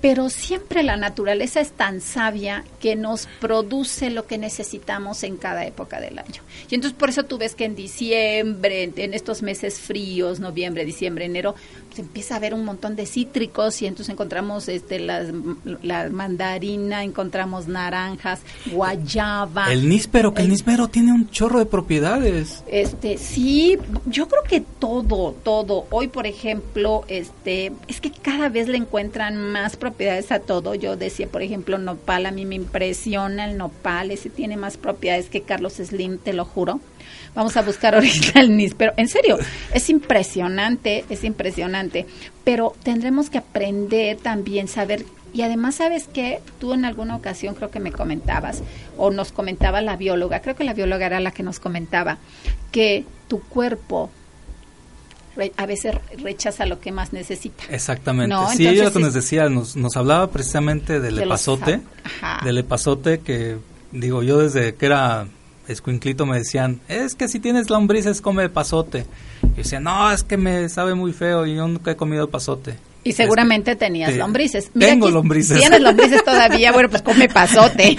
Pero siempre la naturaleza es tan sabia que nos produce lo que necesitamos en cada época del año. Y entonces por eso tú ves que en diciembre, en- estos meses fríos, noviembre, diciembre, enero, pues empieza a haber un montón de cítricos y entonces encontramos este las, la mandarina, encontramos naranjas, guayaba. El níspero, que el El- níspero tiene un chorro de propiedades. Este, sí, yo creo que todo, todo. Hoy, por ejemplo, este, es que cada vez le encuentran más propiedades a todo. Yo decía, por ejemplo, nopal, a mí me impresiona el nopal, ese tiene más propiedades que Carlos Slim, te lo juro. Vamos a buscar ahorita el NIS, pero en serio, es impresionante, es impresionante. Pero tendremos que aprender también, saber y además, ¿sabes qué? Tú en alguna ocasión creo que me comentabas, o nos comentaba la bióloga, creo que la bióloga era la que nos comentaba, que tu cuerpo re- a veces rechaza lo que más necesita. Exactamente. No, sí, ella entonces lo que nos decía, nos, nos hablaba precisamente del De los epazote, Ajá. del epazote que, digo, yo desde que era escuinclito me decían, es que si tienes lombrices come epazote. Y yo decía, no, es que me sabe muy feo y yo nunca he comido epazote. Y seguramente tenías te- lombrices. tengo aquí lombrices. Tienes lombrices todavía, bueno, pues come pasote.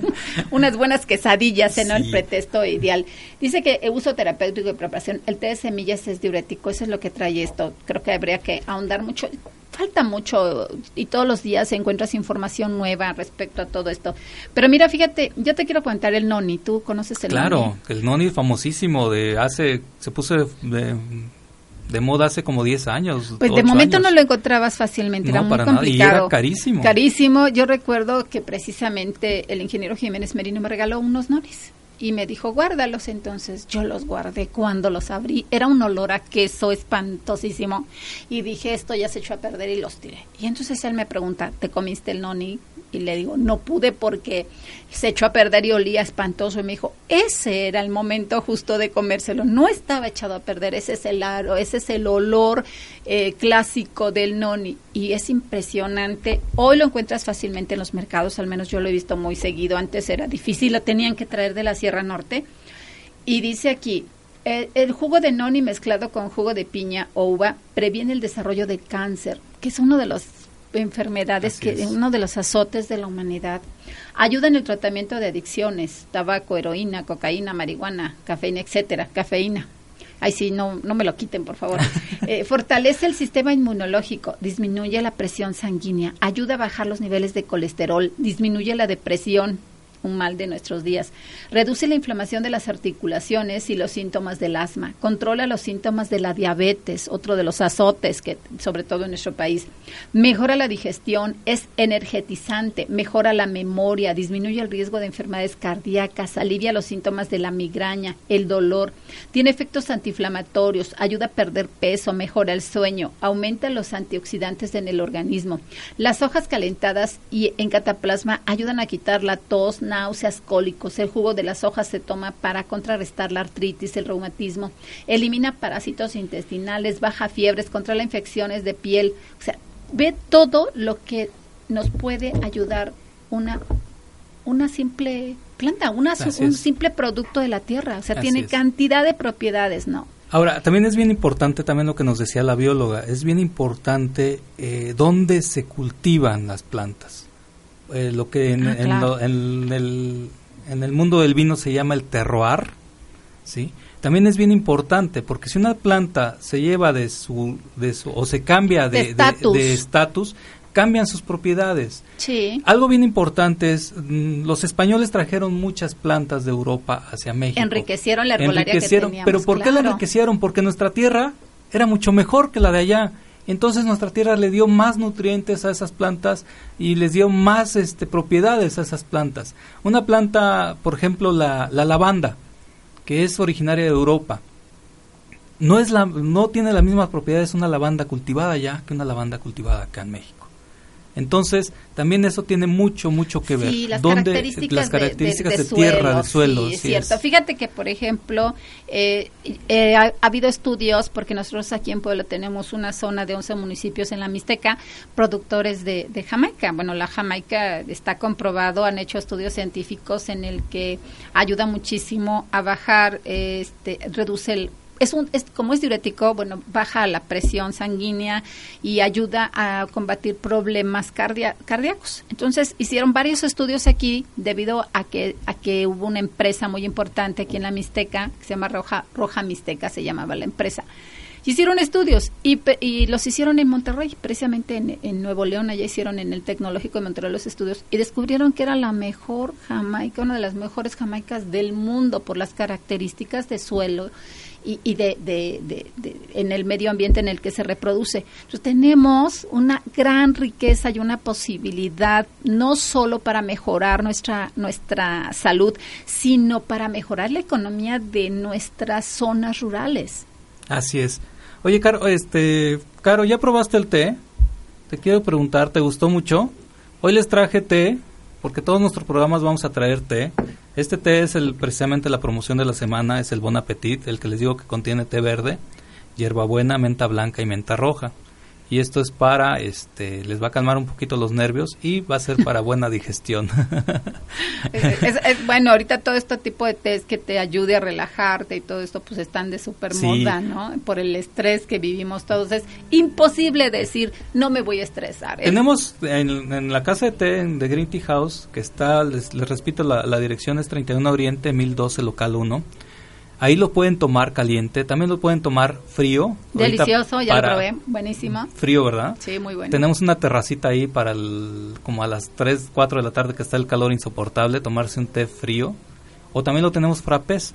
Unas buenas quesadillas, ¿eh? ¿no? El pretexto ideal. Dice que el uso terapéutico de preparación, el té de semillas es diurético, eso es lo que trae esto. Creo que habría que ahondar mucho. Falta mucho y todos los días encuentras información nueva respecto a todo esto. Pero mira, fíjate, yo te quiero contar el noni. ¿Tú conoces el noni? Claro, el noni famosísimo de hace, se puso de, de, de moda hace como 10 años. Pues de momento años. no lo encontrabas fácilmente, era No, muy para nada, y complicado. era carísimo. Carísimo. Yo recuerdo que precisamente el ingeniero Jiménez Merino me regaló unos noris y me dijo, guárdalos. Entonces yo los guardé cuando los abrí. Era un olor a queso espantosísimo. Y dije, esto ya se echó a perder y los tiré. Y entonces él me pregunta, ¿te comiste el noni? Y le digo, no pude porque se echó a perder y olía espantoso. Y me dijo, ese era el momento justo de comérselo. No estaba echado a perder, ese es el aro, ese es el olor eh, clásico del noni. Y es impresionante. Hoy lo encuentras fácilmente en los mercados, al menos yo lo he visto muy seguido. Antes era difícil, lo tenían que traer de la Sierra Norte. Y dice aquí, el, el jugo de noni mezclado con jugo de piña o uva previene el desarrollo de cáncer, que es uno de las enfermedades, Así que es. uno de los azotes de la humanidad. Ayuda en el tratamiento de adicciones, tabaco, heroína, cocaína, marihuana, cafeína, etcétera, cafeína. Ay, sí, no, no me lo quiten, por favor. Eh, fortalece el sistema inmunológico, disminuye la presión sanguínea, ayuda a bajar los niveles de colesterol, disminuye la depresión, un mal de nuestros días. Reduce la inflamación de las articulaciones y los síntomas del asma. Controla los síntomas de la diabetes, otro de los azotes que sobre todo en nuestro país. Mejora la digestión, es energetizante, mejora la memoria, disminuye el riesgo de enfermedades cardíacas, alivia los síntomas de la migraña, el dolor. Tiene efectos antiinflamatorios, ayuda a perder peso, mejora el sueño, aumenta los antioxidantes en el organismo. Las hojas calentadas y en cataplasma ayudan a quitar la tos, náuseas, cólicos. El jugo de las hojas se toma para contrarrestar la artritis, el reumatismo. Elimina parásitos intestinales, baja fiebres, controla infecciones de piel. O sea, ve todo lo que nos puede ayudar una una simple planta, una, Así un es. simple producto de la tierra. O sea, Así tiene es. cantidad de propiedades, ¿no? Ahora, también es bien importante, también lo que nos decía la bióloga, es bien importante eh, dónde se cultivan las plantas. Eh, lo que en, Ah, en lo- en el, en el mundo del vino se llama el terroir, ¿sí? También es bien importante, porque si una planta se lleva de su, de su o se cambia De estatus. cambian sus propiedades. Sí. Algo bien importante es, mm, los españoles trajeron muchas plantas de Europa hacia México. Enriquecieron la herbolaria Enriquecieron, que teníamos. pero ¿por qué la enriquecieron? Porque nuestra tierra era mucho mejor que la de allá. Entonces nuestra tierra le dio más nutrientes a esas plantas y les dio más este, propiedades a esas plantas. Una planta, por ejemplo, la, la lavanda, que es originaria de Europa, no, es la, no tiene las mismas propiedades una lavanda cultivada allá que una lavanda cultivada acá en México. Entonces, también eso tiene mucho, mucho que ver. Sí, las ¿Dónde- características, las características de, de, de tierra, suelo, de suelo. Sí, es sí cierto. es. Fíjate que, por ejemplo, eh, eh, ha, ha habido estudios, porque nosotros aquí en Puebla tenemos una zona de 11 municipios en la Mixteca, productores de, de Jamaica. Bueno, la Jamaica está comprobado, han hecho estudios científicos en el que ayuda muchísimo a bajar, este, reduce el es un es como es diurético, bueno, baja la presión sanguínea y ayuda a combatir problemas cardia- cardíacos. Entonces, hicieron varios estudios aquí debido a que a que hubo una empresa muy importante aquí en la Mixteca, que se llama Roja Roja Mixteca se llamaba la empresa. Hicieron estudios y, y los hicieron en Monterrey, precisamente en, en Nuevo León, allá hicieron en el Tecnológico de Monterrey los estudios y descubrieron que era la mejor Jamaica, una de las mejores Jamaicas del mundo por las características de suelo y, y de, de- de- en el medio ambiente en el que se reproduce. Entonces tenemos una gran riqueza y una posibilidad no solo para mejorar nuestra nuestra salud, sino para mejorar la economía de nuestras zonas rurales. Así es. Oye, Caro, este, Caro, ¿ya probaste el té? Te quiero preguntar, ¿te gustó mucho? Hoy les traje té, porque todos nuestros programas vamos a traer té. Este té es el, precisamente la promoción de la semana, es el Bon Appetit, el que les digo que contiene té verde, hierbabuena, menta blanca y menta roja. Y esto es para, este, les va a calmar un poquito los nervios y va a ser para buena digestión. Es- es- es- bueno, ahorita todo este tipo de test que te ayude a relajarte y todo esto, pues están de super Sí. moda, ¿no? Por el estrés que vivimos todos. Es imposible decir, no me voy a estresar. Es- Tenemos en, en la casa de té en- de Green Tea House, que está, les, les repito, la, la dirección es 31 Oriente 1012 Local 1. Ahí lo pueden tomar caliente, también lo pueden tomar frío. Delicioso, ya lo probé. Buenísimo. Frío, ¿verdad? Sí, muy bueno. Tenemos una terracita ahí para el, como a las 3, 4 de la tarde que está el calor insoportable, tomarse un té frío. O también lo tenemos frappés.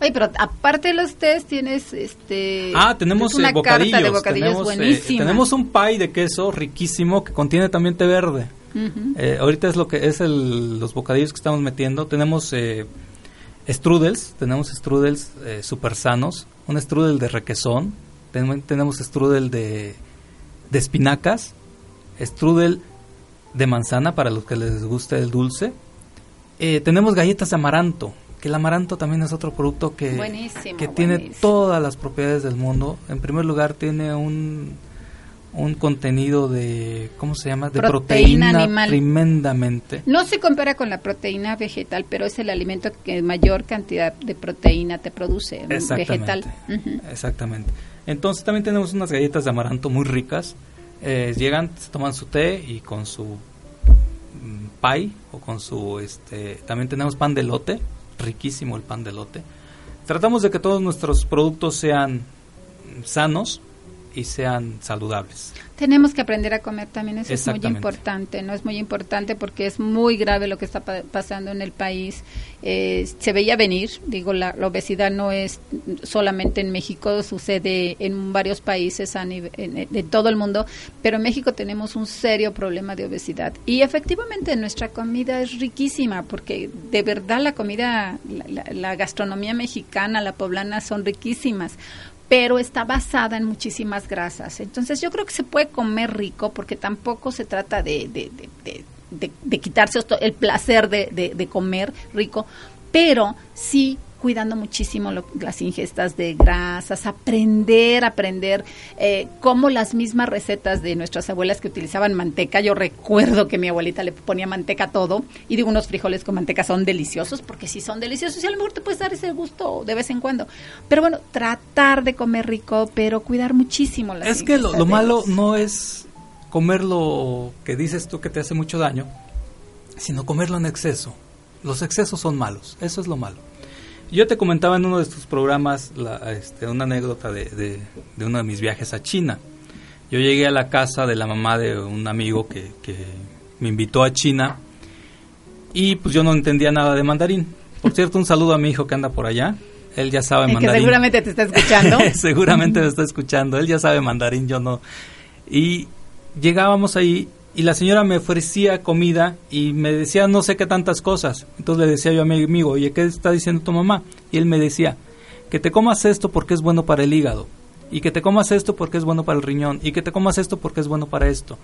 Oye, pero aparte de los test, tienes este. Ah, tenemos una eh, bocadillos. carta de bocadillos tenemos, eh, buenísima. tenemos un pie de queso riquísimo que contiene también té verde. Eh, ahorita es lo que es el, los bocadillos que estamos metiendo. Tenemos eh, strudels, tenemos strudels eh, super sanos, un strudel de requesón, ten- tenemos strudel de, de espinacas, strudel de manzana para los que les guste el dulce. Eh, tenemos galletas de amaranto, que el amaranto también es otro producto que, Buenísimo, que tiene todas las propiedades del mundo. En primer lugar, tiene un, un contenido de, ¿cómo se llama? De Proteína proteína, animal. tremendamente. No se compara con la proteína vegetal, pero es el alimento que mayor cantidad de proteína te produce, Exactamente. vegetal. Exactamente. Entonces también tenemos unas galletas de amaranto muy ricas. Eh, llegan, se toman su té y con su mm, pie o con su este también tenemos pan de lote, riquísimo el pan de lote. Tratamos de que todos nuestros productos sean mm, sanos y sean saludables. Tenemos que aprender a comer también, eso es muy importante, no es muy importante porque es muy grave lo que está pa- pasando en el país. Eh, se veía venir, digo, la, la obesidad no es solamente en México, sucede en varios países a nive- en, en- de todo el mundo, pero en México tenemos un serio problema de obesidad. Y efectivamente nuestra comida es riquísima porque de verdad la comida, la, la- la gastronomía mexicana, la poblana son riquísimas pero está basada en muchísimas grasas. Entonces yo creo que se puede comer rico porque tampoco se trata de, de, de, de- quitarse el placer de comer rico, pero sí cuidando muchísimo lo- las ingestas de grasas, aprender, aprender eh, cómo las mismas recetas de nuestras abuelas que utilizaban manteca, yo recuerdo que mi abuelita le ponía manteca a todo y digo unos frijoles con manteca son deliciosos porque sí son deliciosos y a lo mejor te puedes dar ese gusto de vez en cuando. Pero bueno, tratar de comer rico, pero cuidar muchísimo las Es que lo, lo malo no es comer lo que dices tú que te hace mucho daño, sino comerlo en exceso. Los excesos son malos, eso es lo malo. Yo te comentaba en uno de estos programas la- este, una anécdota de, de- de uno de mis viajes a China. Yo llegué a la casa de la mamá de un amigo que, que me invitó a China y pues yo no entendía nada de mandarín. Por cierto, un saludo a mi hijo que anda por allá. Él ya sabe El que mandarín. seguramente te está escuchando. Seguramente me está escuchando. Él ya sabe mandarín, yo no. Y llegábamos ahí y la señora me ofrecía comida y me decía no sé qué tantas cosas. Entonces le decía yo a mi amigo, oye, ¿qué está diciendo tu mamá? Y él me decía, que te comas esto porque es bueno para el hígado. Y que te comas esto porque es bueno para el riñón. Y que te comas esto porque es bueno para esto.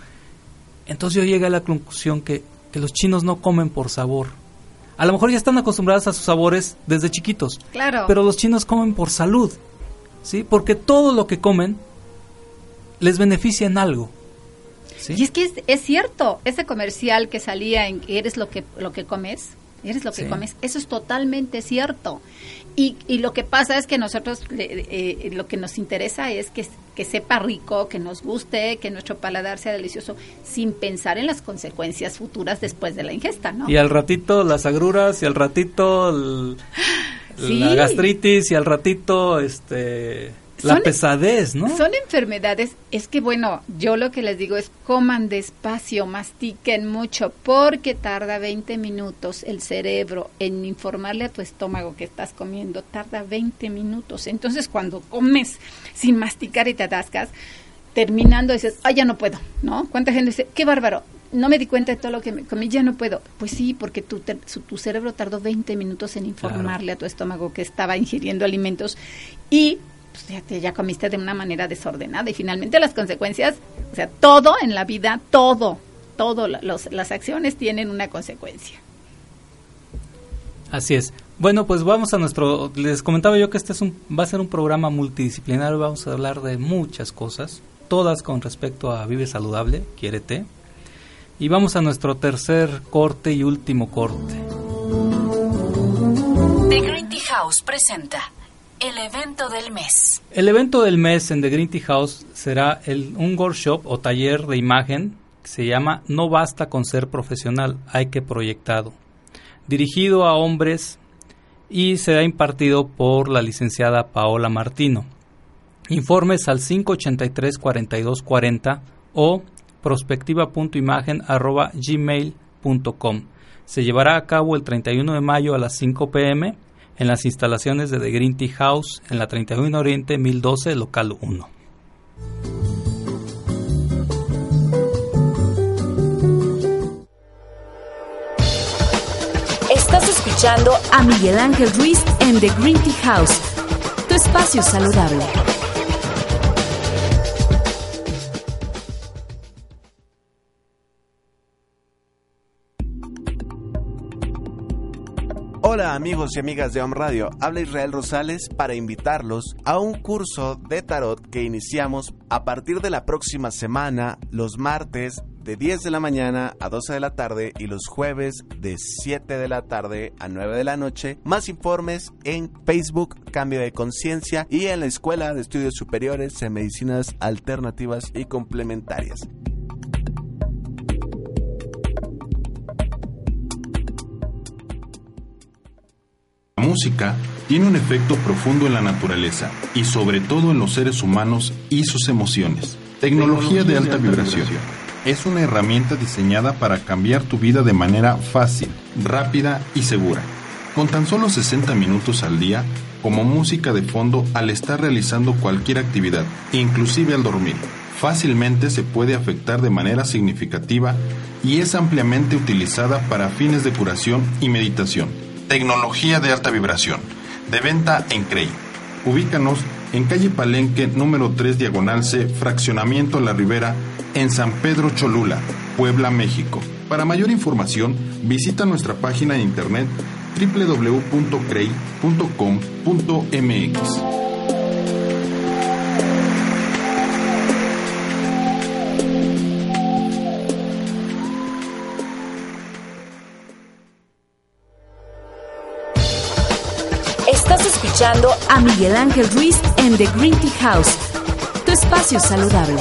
Entonces yo llegué a la conclusión que, que los chinos no comen por sabor. A lo mejor ya están acostumbrados a sus sabores desde chiquitos. Claro. Pero los chinos comen por salud. ¿Sí? Porque todo lo que comen les beneficia en algo. ¿Sí? Y es que es, es cierto, ese comercial que salía en eres lo que, lo que comes, eres lo que Sí. comes, eso es totalmente cierto. Y, y lo que pasa es que nosotros eh, lo que nos interesa es que, que sepa rico, que nos guste, que nuestro paladar sea delicioso, sin pensar en las consecuencias futuras después de la ingesta, ¿no? Y al ratito las agruras y al ratito el- Sí. la gastritis y al ratito este la Son- pesadez, ¿no? Son enfermedades, es que bueno, yo lo que les digo es coman despacio, mastiquen mucho, porque tarda 20 minutos el cerebro en informarle a tu estómago que estás comiendo, tarda 20 minutos. Entonces cuando comes sin masticar y te atascas, terminando dices, ay, ya no puedo, ¿no? ¿Cuánta gente dice, qué bárbaro? No me di cuenta de todo lo que me comí, ya no puedo. Pues sí, porque tu, te- su- tu cerebro tardó 20 minutos en informarle a tu estómago que estaba ingiriendo alimentos y pues, ya, te- ya comiste de una manera desordenada y finalmente las consecuencias, o sea, todo en la vida, todo, todo, los- las acciones tienen una consecuencia. Así es. Bueno, pues vamos a nuestro les comentaba yo que este es un va a ser un programa multidisciplinario, vamos a hablar de muchas cosas, todas con respecto a Vive saludable, quiérete. Y vamos a nuestro tercer corte y último corte. The Green Tea House presenta el evento del mes. El evento del mes en The Green Tea House será el, un workshop o taller de imagen que se llama No basta con ser profesional, hay que proyectado. Dirigido a hombres y será impartido por la licenciada Paola Martino. Informes al 583-4240 o prospectiva.imagen.gmail.com. Se llevará a cabo el 31 de mayo a las 5 pm en las instalaciones de The Green Tea House en la 31 Oriente 1012, local 1. Estás escuchando a Miguel Ángel Ruiz en The Green Tea House, tu espacio saludable. Hola amigos y amigas de Home Radio, habla Israel Rosales para invitarlos a un curso de tarot que iniciamos a partir de la próxima semana, los martes de 10 de la mañana a 12 de la tarde y los jueves de 7 de la tarde a 9 de la noche. Más informes en Facebook Cambio de Conciencia y en la Escuela de Estudios Superiores en Medicinas Alternativas y Complementarias. Música tiene un efecto profundo en la naturaleza y sobre todo en los seres humanos y sus emociones. Tecnología de alta vibración. Es una herramienta diseñada para cambiar tu vida de manera fácil, rápida y segura. Con tan solo 60 minutos al día, como música de fondo al estar realizando cualquier actividad, inclusive al dormir. Fácilmente se puede afectar de manera significativa y es ampliamente utilizada para fines de curación y meditación. Tecnología de alta vibración. De venta en Crey. Ubícanos en calle Palenque número 3 diagonal C, fraccionamiento La Ribera, en San Pedro Cholula, Puebla, México. Para mayor información, visita nuestra página de internet www.crey.com.mx. Estás escuchando a Miguel Ángel Ruiz en The Green Tea House, tu espacio saludable.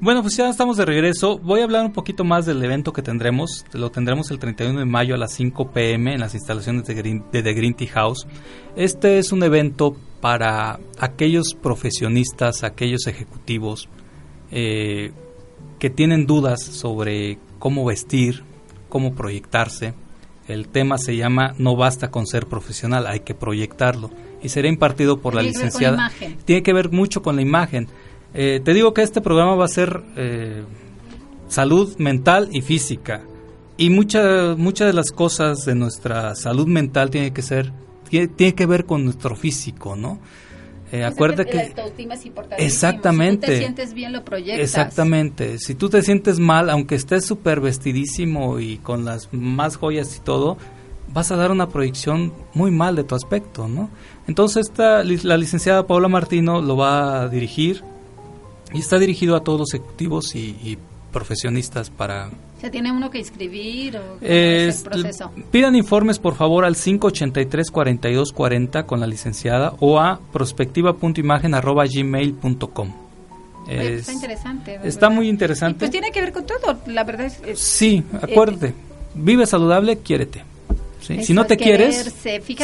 Bueno, pues ya estamos de regreso. Voy a hablar un poquito más del evento que tendremos. Lo tendremos el 31 de mayo a las 5 pm en las instalaciones de, The Green Tea House. Este es un evento para aquellos profesionistas, aquellos ejecutivos eh, que tienen dudas sobre cómo vestir, cómo proyectarse. El tema se llama No basta con ser profesional, hay que proyectarlo. Y será impartido por la licenciada. Tiene que ver mucho con la imagen. Eh, te digo que este programa va a ser eh, salud mental y física. Y muchas muchas de las cosas de nuestra salud mental tiene que ser tiene, tiene que ver con nuestro físico, ¿no? Eh, acuérdate que... autoestima es importante. Exactamente. Si tú te sientes bien, lo proyectas. Exactamente. Si tú te sientes mal, aunque estés súper vestidísimo y con las más joyas y todo, vas a dar una proyección muy mal de tu aspecto, ¿no? Entonces esta, la licenciada Paula Martino lo va a dirigir y está dirigido a todos los ejecutivos y, profesionistas para... ¿Se tiene uno que inscribir o es el proceso? Pidan informes por favor al 583-4240 con la licenciada o a prospectiva.imagen.gmail.com. está interesante. Está muy interesante. pues tiene que ver con todo, la verdad es... sí, acuérdate, vive saludable, quiérete. Si no te quieres,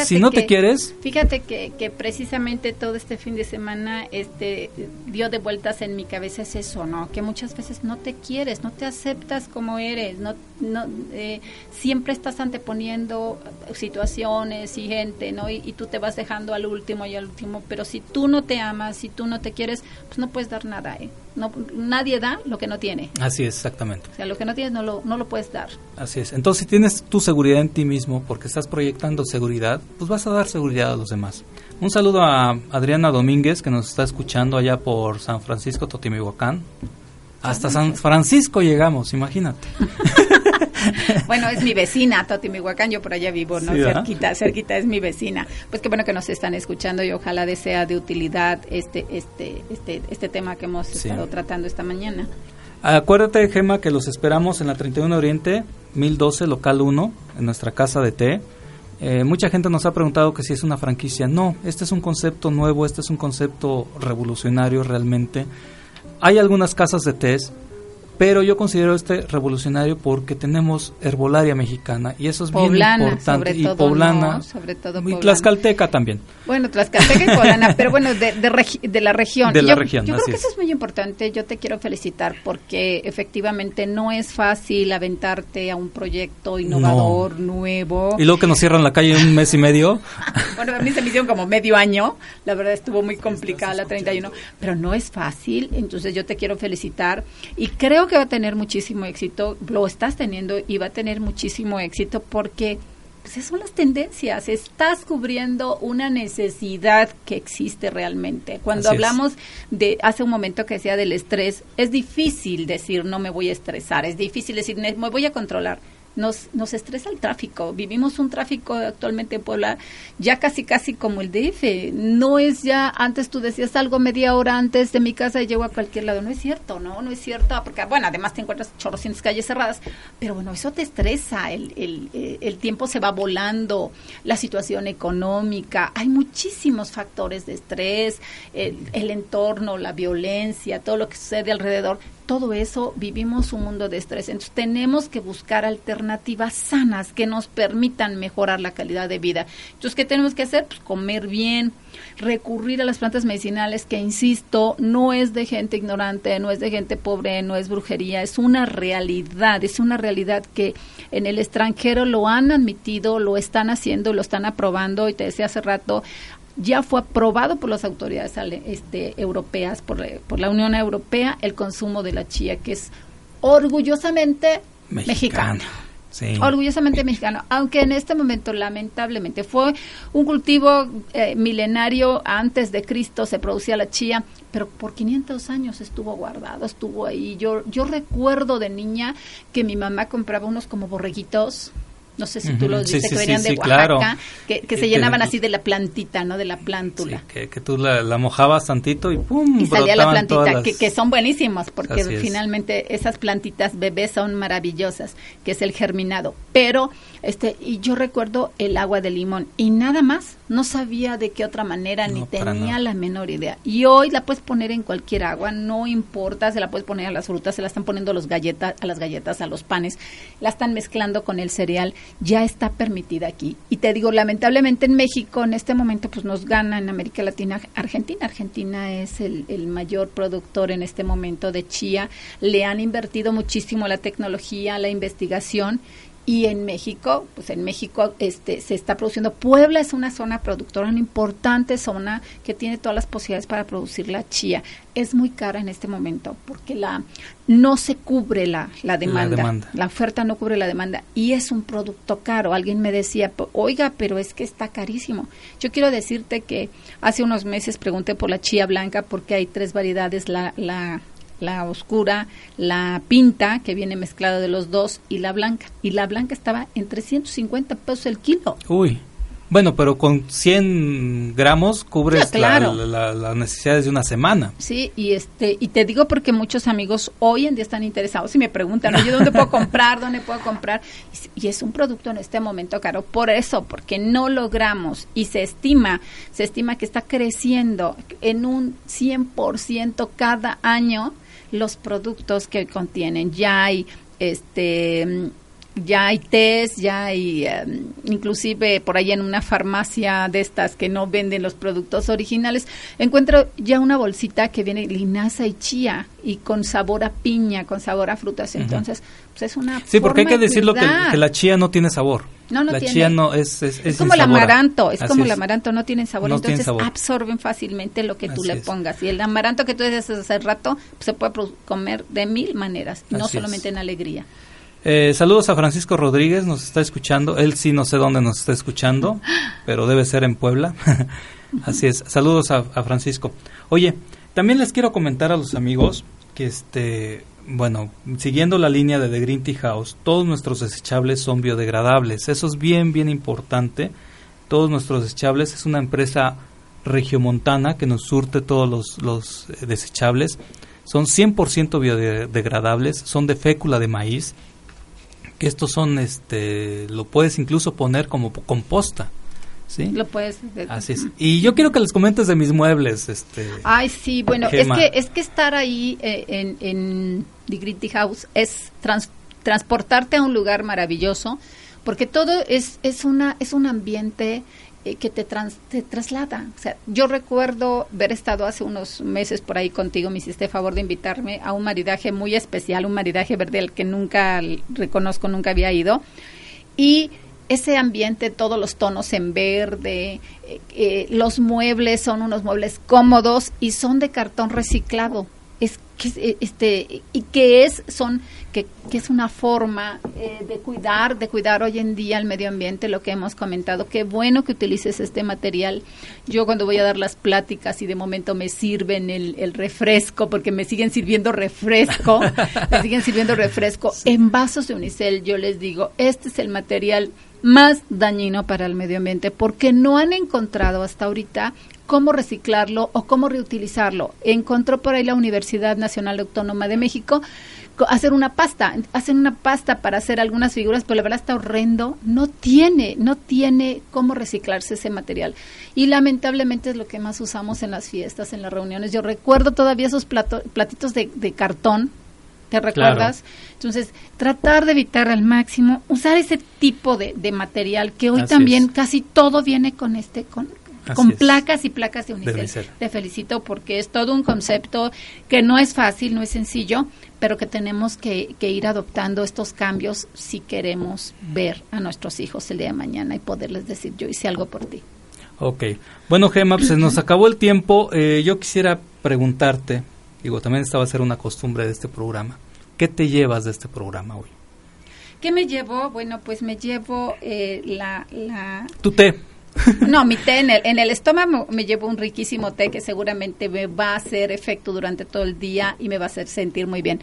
si no te quieres, fíjate que, que, precisamente todo este fin de semana este dio de vueltas en mi cabeza es eso, ¿no? Que muchas veces no te quieres, no te aceptas como eres, no, no eh, siempre estás anteponiendo situaciones y gente, ¿no? Y, y, tú te vas dejando al último y al último, pero si tú no te amas, si tú no te quieres, pues no puedes dar nada, ¿eh? No, nadie da lo que no tiene. Así es, exactamente. O sea, lo que no tienes no lo, no lo puedes dar. Así es. Entonces, si tienes tu seguridad en ti mismo, porque estás proyectando seguridad, pues vas a dar seguridad a los demás. Un saludo a Adriana Domínguez, que nos está escuchando allá por San Francisco, Totimihuacán. Hasta San Francisco llegamos, imagínate. bueno, es mi vecina, Totimihuacán, yo por allá vivo, ¿no? cerquita, cerquita es mi vecina. Pues qué bueno que nos están escuchando y ojalá sea de utilidad este, este, este, este tema que hemos estado tratando esta mañana. Acuérdate, Gema, que los esperamos en la 31 Oriente, 1012, local 1, en nuestra casa de té. Eh, mucha gente nos ha preguntado que si es una franquicia. No, este es un concepto nuevo, este es un concepto revolucionario realmente. Hay algunas casas de té pero yo considero este revolucionario porque tenemos herbolaria mexicana y eso es bien importante y poblana sobre todo y tlaxcalteca también. Bueno tlaxcalteca y poblana pero bueno de, de, la región. De la región yo creo que eso es. muy importante yo te quiero felicitar porque efectivamente no es fácil aventarte a un proyecto innovador nuevo. Y luego que nos cierran la calle un mes y medio. Bueno a mí se me hicieron como medio año la verdad estuvo muy complicada la 31 pero no es fácil entonces yo te quiero felicitar y creo que va a tener muchísimo éxito, lo estás teniendo y va a tener muchísimo éxito porque pues, esas son las tendencias, estás cubriendo una necesidad que existe realmente. Cuando hablamos de, hace un momento que decía del estrés, es difícil decir no me voy a estresar, es difícil decir me voy a controlar nos, nos estresa el tráfico. Vivimos un tráfico actualmente en Puebla ya casi casi como el DF. No es ya, antes tú decías algo media hora antes de mi casa y llego a cualquier lado. No es cierto, ¿no? No es cierto, porque bueno, además te encuentras chorrocientas calles cerradas, pero bueno, eso te estresa, el, el, eh, el tiempo se va volando, la situación económica, hay muchísimos factores de estrés, el, el entorno, la violencia, todo lo que sucede alrededor todo eso vivimos un mundo de estrés. Entonces tenemos que buscar alternativas sanas que nos permitan mejorar la calidad de vida. Entonces, ¿qué tenemos que hacer? Pues comer bien, recurrir a las plantas medicinales, que insisto, no es de gente ignorante, no es de gente pobre, no es brujería, es una realidad, es una realidad que en el extranjero lo han admitido, lo están haciendo, lo están aprobando, y te decía hace rato, ya fue aprobado por las autoridades este, europeas, por, por, la Unión Europea, el consumo de la chía, que es orgullosamente mexicano. Orgullosamente mexicano, aunque en este momento lamentablemente fue un cultivo eh, milenario, antes de Cristo se producía la chía, pero por 500 años estuvo guardado, estuvo ahí. Yo, yo recuerdo de niña que mi mamá compraba unos como borreguitos, no sé si tú los viste, que venían de Oaxaca, que, se llenaban así de la plantita, ¿no? De la plántula. que, que, tú la, mojabas tantito y ¡pum! Y salía la plantita, que, que, son buenísimos, porque finalmente esas plantitas bebés son maravillosas, que es el germinado. Pero, este, y yo recuerdo el agua de limón, y nada más, no sabía de qué otra manera, ni tenía la menor idea. Y hoy la puedes poner en cualquier agua, no importa, se la puedes poner a las frutas, se la están poniendo a, los galletas, a las galletas, a los panes, la están mezclando con el cereal ya está permitida aquí. Y te digo, lamentablemente en México en este momento pues nos gana en América Latina Argentina. Argentina es el, el mayor productor en este momento de chía. Le han invertido muchísimo la tecnología, la investigación y en México, pues en México este, se está produciendo. Puebla es una zona productora, una importante zona que tiene todas las posibilidades para producir la chía. Es muy cara en este momento porque la no se cubre la, la, demanda. la demanda. La oferta no cubre la demanda y es un producto caro. Alguien me decía, oiga, pero es que está carísimo. Yo quiero decirte que hace unos meses pregunté por la chía blanca porque hay tres variedades, la, la la oscura, la pinta, que viene mezclada de los dos, y la blanca. Y la blanca estaba en 350 pesos el kilo. Uy. Bueno, pero con 100 gramos cubres las necesidades de una semana. Sí, y este y te digo porque muchos amigos hoy en día están interesados y me preguntan, oye, ¿dónde puedo comprar? ¿Dónde puedo comprar? Y, es un producto en este momento caro. Por eso, porque no logramos y se estima, se estima que está creciendo en un 100% cada año los productos que contienen. Ya hay este ya hay test, ya hay em, inclusive por ahí en una farmacia de estas que no venden los productos originales, encuentro ya una bolsita que viene linaza y chía y con sabor a piña, con sabor a frutas. Entonces, pues es una Sí, porque hay que decirlo que, que, la chía no tiene sabor. No, no la tiene. chía no es es, como el amaranto, es como el amaranto, no tiene sabor, entonces absorben fácilmente lo que tú le pongas. Y el amaranto que tú dices hace rato pues, se puede comer de mil maneras, no solamente en alegría. Eh, saludos a Francisco Rodríguez, nos está escuchando. Él sí no sé dónde nos está escuchando, pero debe ser en Puebla. Así es. Saludos a, Francisco. Oye, también les quiero comentar a los amigos que este, bueno, siguiendo la línea de The Green Tea House, todos nuestros desechables son biodegradables. Eso es bien, bien importante. Todos nuestros desechables es una empresa regiomontana que nos surte todos los, los eh, desechables. Son 100% biodegradables, son de fécula de maíz que estos son, este, lo puedes incluso poner como composta. ¿Sí? Lo puedes. Así es. Y yo quiero que les comentes de mis muebles, este. Ay, sí, bueno, es que es que estar ahí eh, en, en The House es transportarte a un lugar maravilloso, porque todo es es una es un ambiente eh, que te, te traslada. O sea, yo recuerdo haber estado hace unos meses por ahí contigo, me hiciste favor de invitarme a un maridaje muy especial, un maridaje verde al que nunca reconozco, nunca había ido. Y ese ambiente, todos los tonos en verde, eh, eh, los muebles son unos muebles cómodos y son de cartón reciclado es este y que es son que, que es una forma eh, de cuidar de cuidar hoy en día el medio ambiente lo que hemos comentado. Qué bueno que utilices este material. Yo cuando voy a dar las pláticas y de momento me sirven el, el refresco porque me siguen sirviendo refresco me siguen sirviendo refresco en vasos de unicel. Yo les digo este es el material más dañino para el medio ambiente porque no han encontrado hasta ahorita cómo reciclarlo o cómo reutilizarlo. Encontró por ahí la Universidad Nacional Autónoma de México hacer una pasta, hacen una pasta para hacer algunas figuras, pero la verdad está horrendo, no tiene, no tiene cómo reciclarse ese material. Y lamentablemente es lo que más usamos en las fiestas, en las reuniones. Yo recuerdo todavía esos platitos de, cartón, ¿te recuerdas? Entonces, tratar de evitar al máximo usar ese tipo de, material que hoy también casi todo viene con este, con, con placas y placas de Unicel. Te felicito porque es todo un concepto que no es fácil, no es sencillo, pero que tenemos que, ir adoptando estos cambios si queremos ver a nuestros hijos el día de mañana y poderles decir, yo hice algo por ti. Ok. Bueno, Gemma, pues se nos acabó el tiempo. Eh, yo quisiera preguntarte, digo, también esta va a ser una costumbre de este programa. ¿Qué te llevas de este programa hoy? ¿Qué me llevo? Bueno, pues me llevo eh, la, la... Tu té. No, mi té en el, en el estómago me llevo un riquísimo té que seguramente me va a hacer efecto durante todo el día y me va a hacer sentir muy bien.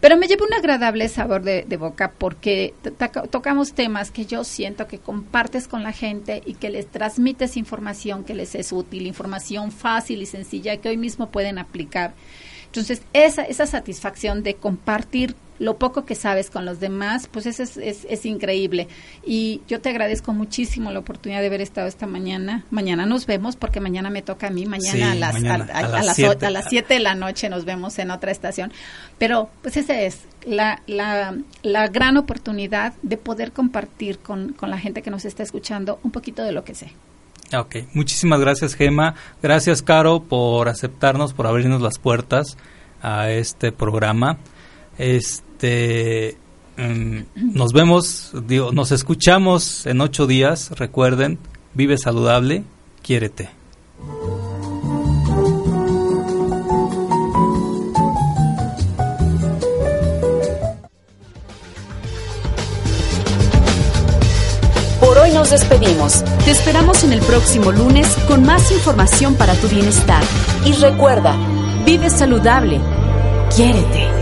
Pero me llevo un agradable sabor de, boca porque tocamos temas que yo siento que compartes con la gente y que les transmites información que les es útil, información fácil y sencilla que hoy mismo pueden aplicar. Entonces, esa, esa satisfacción de compartir lo poco que sabes con los demás, pues eso es, es, increíble. Y yo te agradezco muchísimo la oportunidad de haber estado esta mañana. Mañana nos vemos porque mañana me toca a mí, mañana a las a, las, a las 7 de la noche nos vemos en otra estación. Pero pues esa es la, la, la gran oportunidad de poder compartir con, con la gente que nos está escuchando un poquito de lo que sé. Ok, muchísimas gracias Gema, gracias Caro por aceptarnos, por abrirnos las puertas a este programa. Este, Mm, nos vemos, digo, nos escuchamos en ocho días. Recuerden, vive saludable, quiérete. Por hoy nos despedimos. Te esperamos en el próximo lunes con más información para tu bienestar. Y recuerda, vive saludable, quiérete.